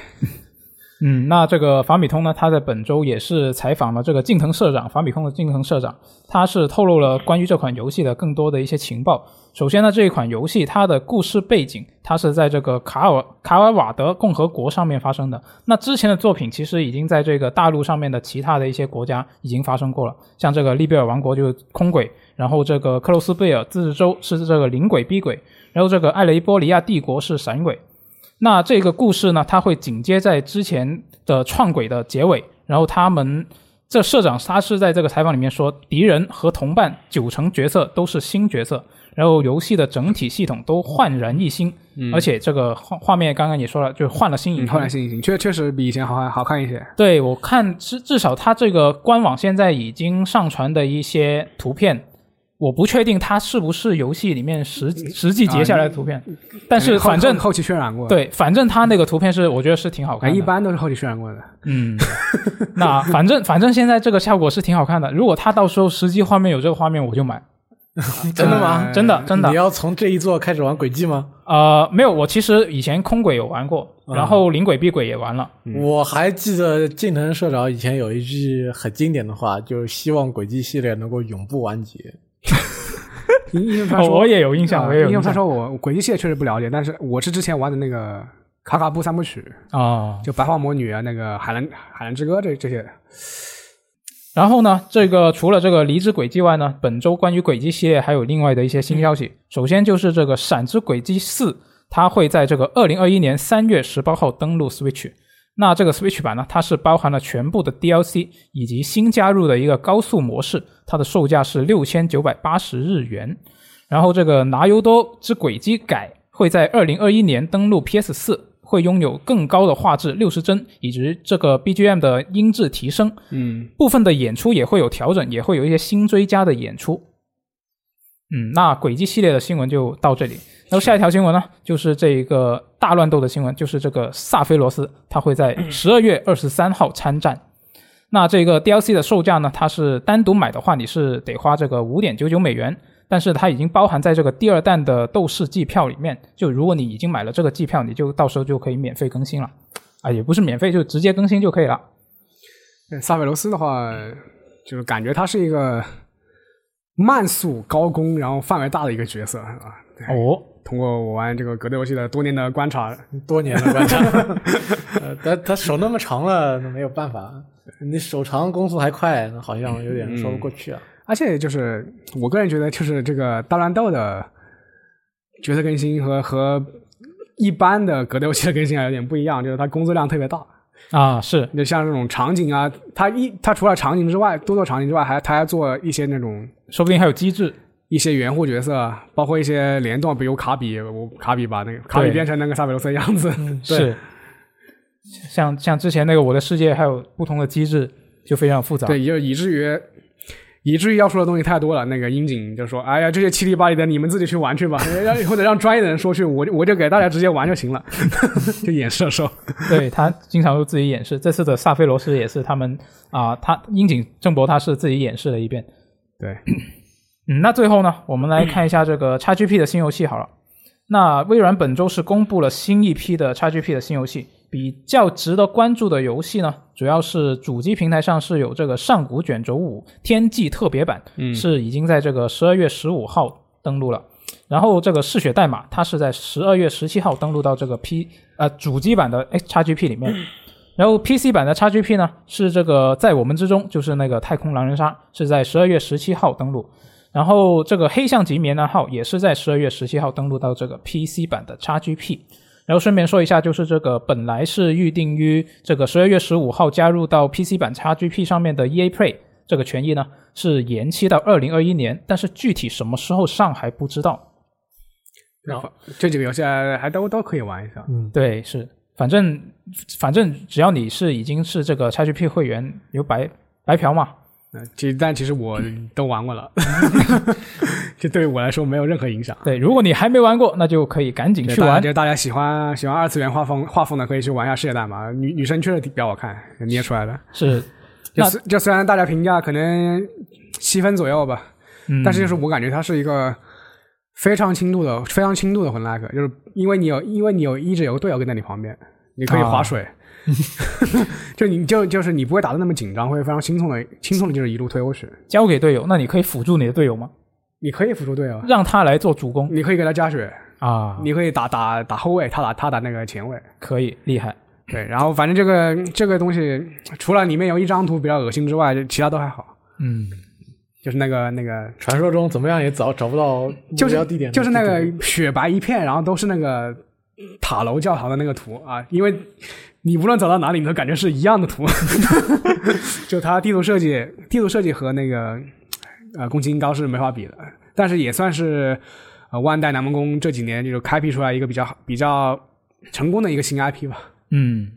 嗯，那这个法米通呢，他在本周也是采访了这个近藤社长，法米通的近藤社长，他是透露了关于这款游戏的更多的一些情报。首先呢，这一款游戏它的故事背景，它是在这个卡尔卡尔瓦德共和国上面发生的。那之前的作品其实已经在这个大陆上面的其他的一些国家已经发生过了，像这个利贝尔王国就是空轨，然后这个克洛斯贝尔自治州是这个灵鬼逼鬼，然后这个艾雷波利亚帝国是闪鬼。那这个故事呢，它会紧接在之前的创轨的结尾，然后他们这社长他是在这个采访里面说，敌人和同伴九成角色都是新角色，然后游戏的整体系统都焕然一新，而且这个画画面刚刚也说了，就换了新引嗯，擎，后来新引擎确确实比以前好看好看一些。对我看至至少它这个官网现在已经上传的一些图片。我不确定它是不是游戏里面实实际截下来的图片，但是反正后后期渲染过，，对，反正它那个图片是我觉得是挺好看哎，的。一般都是后期渲染过的。嗯，那反正反正现在这个效果是挺好看的。如果它到时候实际画面有这个画面，我就买。真的吗？真的真的你。要从这一座开始玩轨迹吗？呃，没有，我其实以前空轨有玩过，然后灵轨、闭轨也玩了。我还记得近藤社长以前有一句很经典的话，就是希望轨迹系列能够永不完结。英英 雄传哦，说，我也有印象，啊我也有印象。英雄传说，我轨迹系列确实不了解，但是我是之前玩的那个卡卡布三部曲，哦，就白发魔女啊，那个海蓝海蓝之歌这这些。然后呢，这个除了这个离之轨迹外呢，本周关于轨迹系列还有另外的一些新消息。首先就是这个《闪之轨迹四》，它会在这个二零二一年三月十八号登陆 Switch。那这个 Switch 版呢，它是包含了全部的 DLC 以及新加入的一个高速模式，它的售价是六千九百八十日元。然后这个拿油多之轨迹改会在二零二一年登陆 PS 四，会拥有更高的画质六十帧，以及这个 BGM 的音质提升。嗯，部分的演出也会有调整，也会有一些新追加的演出。嗯，那轨迹系列的新闻就到这里。然后下一条新闻呢，就是这个大乱斗的新闻，就是这个萨菲罗斯，他会在 十二月二十三号参战。那这个 DLC 的售价呢，它是单独买的话，你是得花这个五点九九美元，但是它已经包含在这个第二弹的斗士季票里面。就如果你已经买了这个季票，你就到时候就可以免费更新了。啊，也不是免费，就直接更新就可以了。对萨菲罗斯的话，就是感觉他是一个慢速高攻，然后范围大的一个角色啊。哦，通过我玩这个格斗游戏的多年的观察，多年的观察，呃，他他手那么长了，那没有办法。你手长攻速还快，那好像有点说不过去啊。而且就是我个人觉得，就是这个大乱斗的角色更新和和一般的格斗游戏的更新还有点不一样，就是它工作量特别大。啊，是就像这种场景啊，它一它除了场景之外，多做场景之外，还它还做一些那种说不定还有机制。一些援护角色，包括一些联动，比如卡比，我卡比把那个卡比变成那个萨比罗斯的样子，是，像像之前那个我的世界还有不同的机制，就非常复杂。对，就以至于以至于要说的东西太多了。那个樱井就说：“哎呀，这些七里八里的，你们自己去玩去吧，让 或者让专业的人说去，我我就给大家直接玩就行了。”就演射手，对他经常会自己演示。这次的萨菲罗斯也是他们啊，他樱井正博他是自己演示了一遍。对。嗯，那最后呢，我们来看一下这个 XGP 的新游戏好了。那微软本周是公布了新一批的 XGP 的新游戏，比较值得关注的游戏呢，主要是主机平台上是有这个《上古卷轴五天际特别版》，是已经在这个十二月十五号登录了。然后这个《嗜血代码》它是在十二月十七号登录到这个 P 呃主机版的 XGP 里面。然后 PC 版的 XGP 呢是这个在我们之中，就是那个《太空狼人杀》是在十二月十七号登录。然后这个黑象级棉男号也是在十二月十七号登录到这个 PC 版的 XGP。然后顺便说一下，就是这个本来是预定于这个十二月十五号加入到 PC 版 XGP 上面的 EA Play 这个权益呢，是延期到二零二一年，但是具体什么时候上还不知道。然后这几个游戏还都都可以玩一下。嗯，对，是，反正反正只要你是已经是这个 XGP 会员，有白白嫖嘛。其实，但其实我都玩过了，这对于我来说没有任何影响。对，如果你还没玩过，那就可以赶紧去玩。就大家喜欢喜欢二次元画风画风的，可以去玩一下《世界代码》。女女生确实比较好看，捏出来的。是，就就虽然大家评价可能七分左右吧，但是就是我感觉它是一个非常轻度的、非常轻度的魂 like，就是因为你有因为你有一直有个队友跟在你旁边，你可以划水。就你就就是你不会打的那么紧张，会非常轻松的轻松的，就是一路推过去，交给队友。那你可以辅助你的队友吗？你可以辅助队友，让他来做主攻。你可以给他加血啊，你可以打打打后卫，他打他打那个前卫，可以厉害。对，然后反正这个这个东西，除了里面有一张图比较恶心之外，其他都还好。嗯，就是那个那个传说中怎么样也找找不到目标地点，就是那个雪白一片，然后都是那个塔楼教堂的那个图啊，因为。你无论走到哪里，你都感觉是一样的图，就它地图设计，地图设计和那个呃宫崎英高是没法比的，但是也算是呃万代南梦宫这几年就是开辟出来一个比较比较成功的一个新 IP 吧。嗯，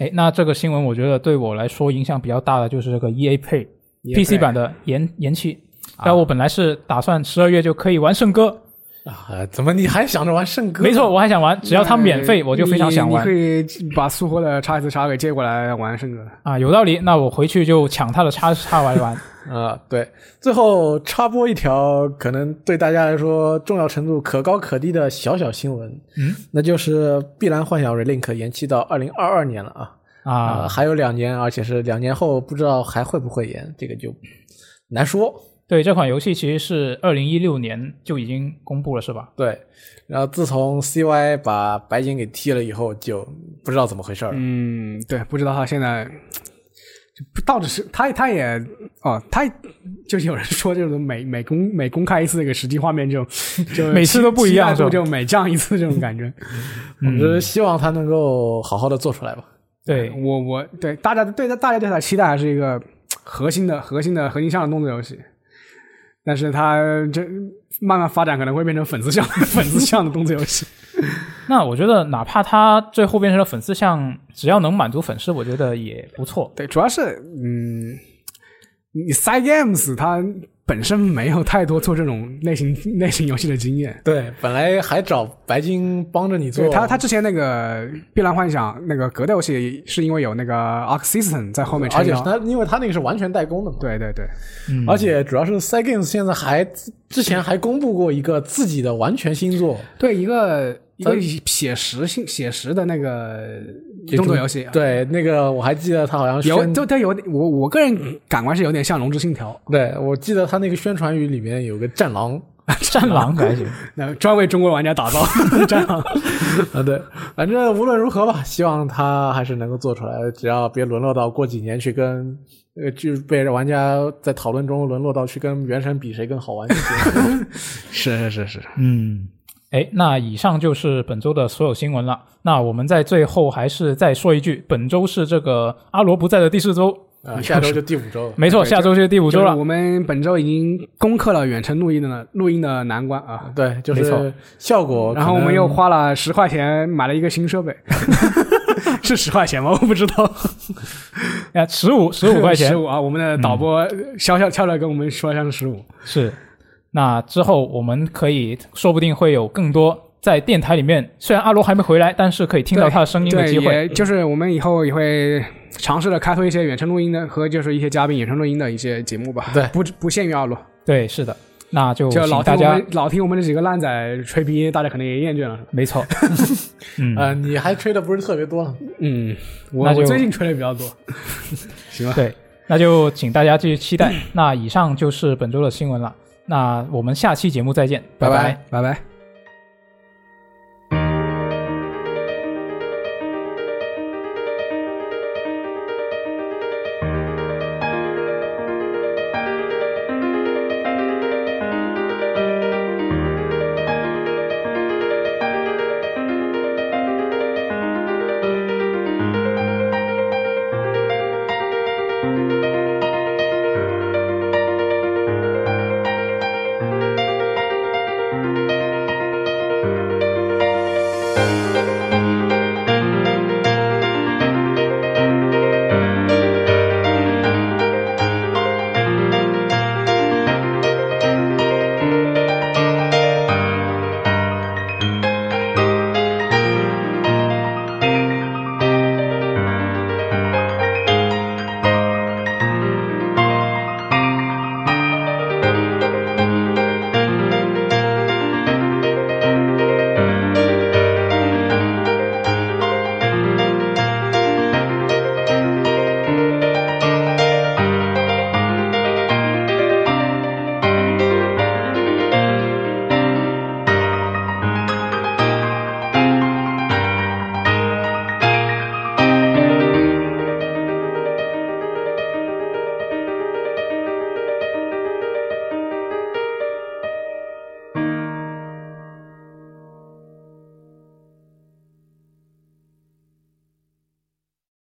哎，那这个新闻我觉得对我来说影响比较大的就是这个 EA Play PC 版的延延期，但我本来是打算十二月就可以玩圣歌。啊，怎么你还想着玩圣歌？没错，我还想玩，只要它免费，我就非常想玩。你可以把苏活的叉 S 叉给借过来玩圣歌啊，有道理。那我回去就抢他的叉 S 叉玩一玩 啊。对，最后插播一条可能对大家来说重要程度可高可低的小小新闻，嗯，那就是《碧蓝幻想 Relink》延期到二零二二年了啊啊，还有两年，而且是两年后，不知道还会不会延，这个就难说。对这款游戏其实是二零一六年就已经公布了，是吧？对，然后自从 CY 把白金给踢了以后，就不知道怎么回事了。嗯，对，不知道他现在就到底是他他也哦，他就是有人说，这种每每公每公开一次这个实际画面，就就每次都不一样，就每降一次这种感觉。我是希望他能够好好的做出来吧。对我我对大家对大家对他期待还是一个核心的核心的核心向的动作游戏。但是它这慢慢发展可能会变成粉丝向粉丝向的动作游戏。那我觉得，哪怕它最后变成了粉丝向，只要能满足粉丝，我觉得也不错。对，主要是嗯，你 Side Games 它。本身没有太多做这种类型 类型游戏的经验，对，本来还找白金帮着你做。他他之前那个《碧蓝幻想》那个格斗游戏，是因为有那个 Arc System 在后面撑腰，而且他因为他那个是完全代工的嘛。对对对，而且主要是 Side Games 现在还之前还公布过一个自己的完全新作，对一个一个写实性写实的那个动作游戏，对，那个我还记得他好像有，就它有点我我个人感官是有点像《龙之信条对我记得他那个宣传语里面有个战狼，战狼还行。》，那专为中国玩家打造的 战狼。啊，对，反正无论如何吧，希望他还是能够做出来，只要别沦落到过几年去跟呃，就被玩家在讨论中沦落到去跟原神比谁更好玩就行。是是是是，嗯，哎，那以上就是本周的所有新闻了。那我们在最后还是再说一句，本周是这个阿罗不在的第四周，啊，下周就第五周 了。没错，下周就是第五周了。我们本周已经攻克了远程录音的录音的难关啊。对，就没错是效果。然后我们又花了十块钱买了一个新设备，是十块钱吗？我不知道，哎，十五十五块钱十五啊！我们的导播悄悄悄的跟我们说一下是十五。是。那之后我们可以说不定会有更多在电台里面，虽然阿罗还没回来，但是可以听到他的声音的，机会。也就是我们以后也会尝试着开拓一些远程录音的和就是一些嘉宾远程录音的一些节目吧。对不不限于阿罗，对，是的。那就就老听我请大家们老听我们这几个烂仔吹逼，大家可能也厌倦了。没错。嗯，呃，你还吹的不是特别多呢。嗯，我我最近吹的比较多。行吧，对，那就请大家继续期待。那以上就是本周的新闻了。那我们下期节目再见，拜拜拜拜拜拜。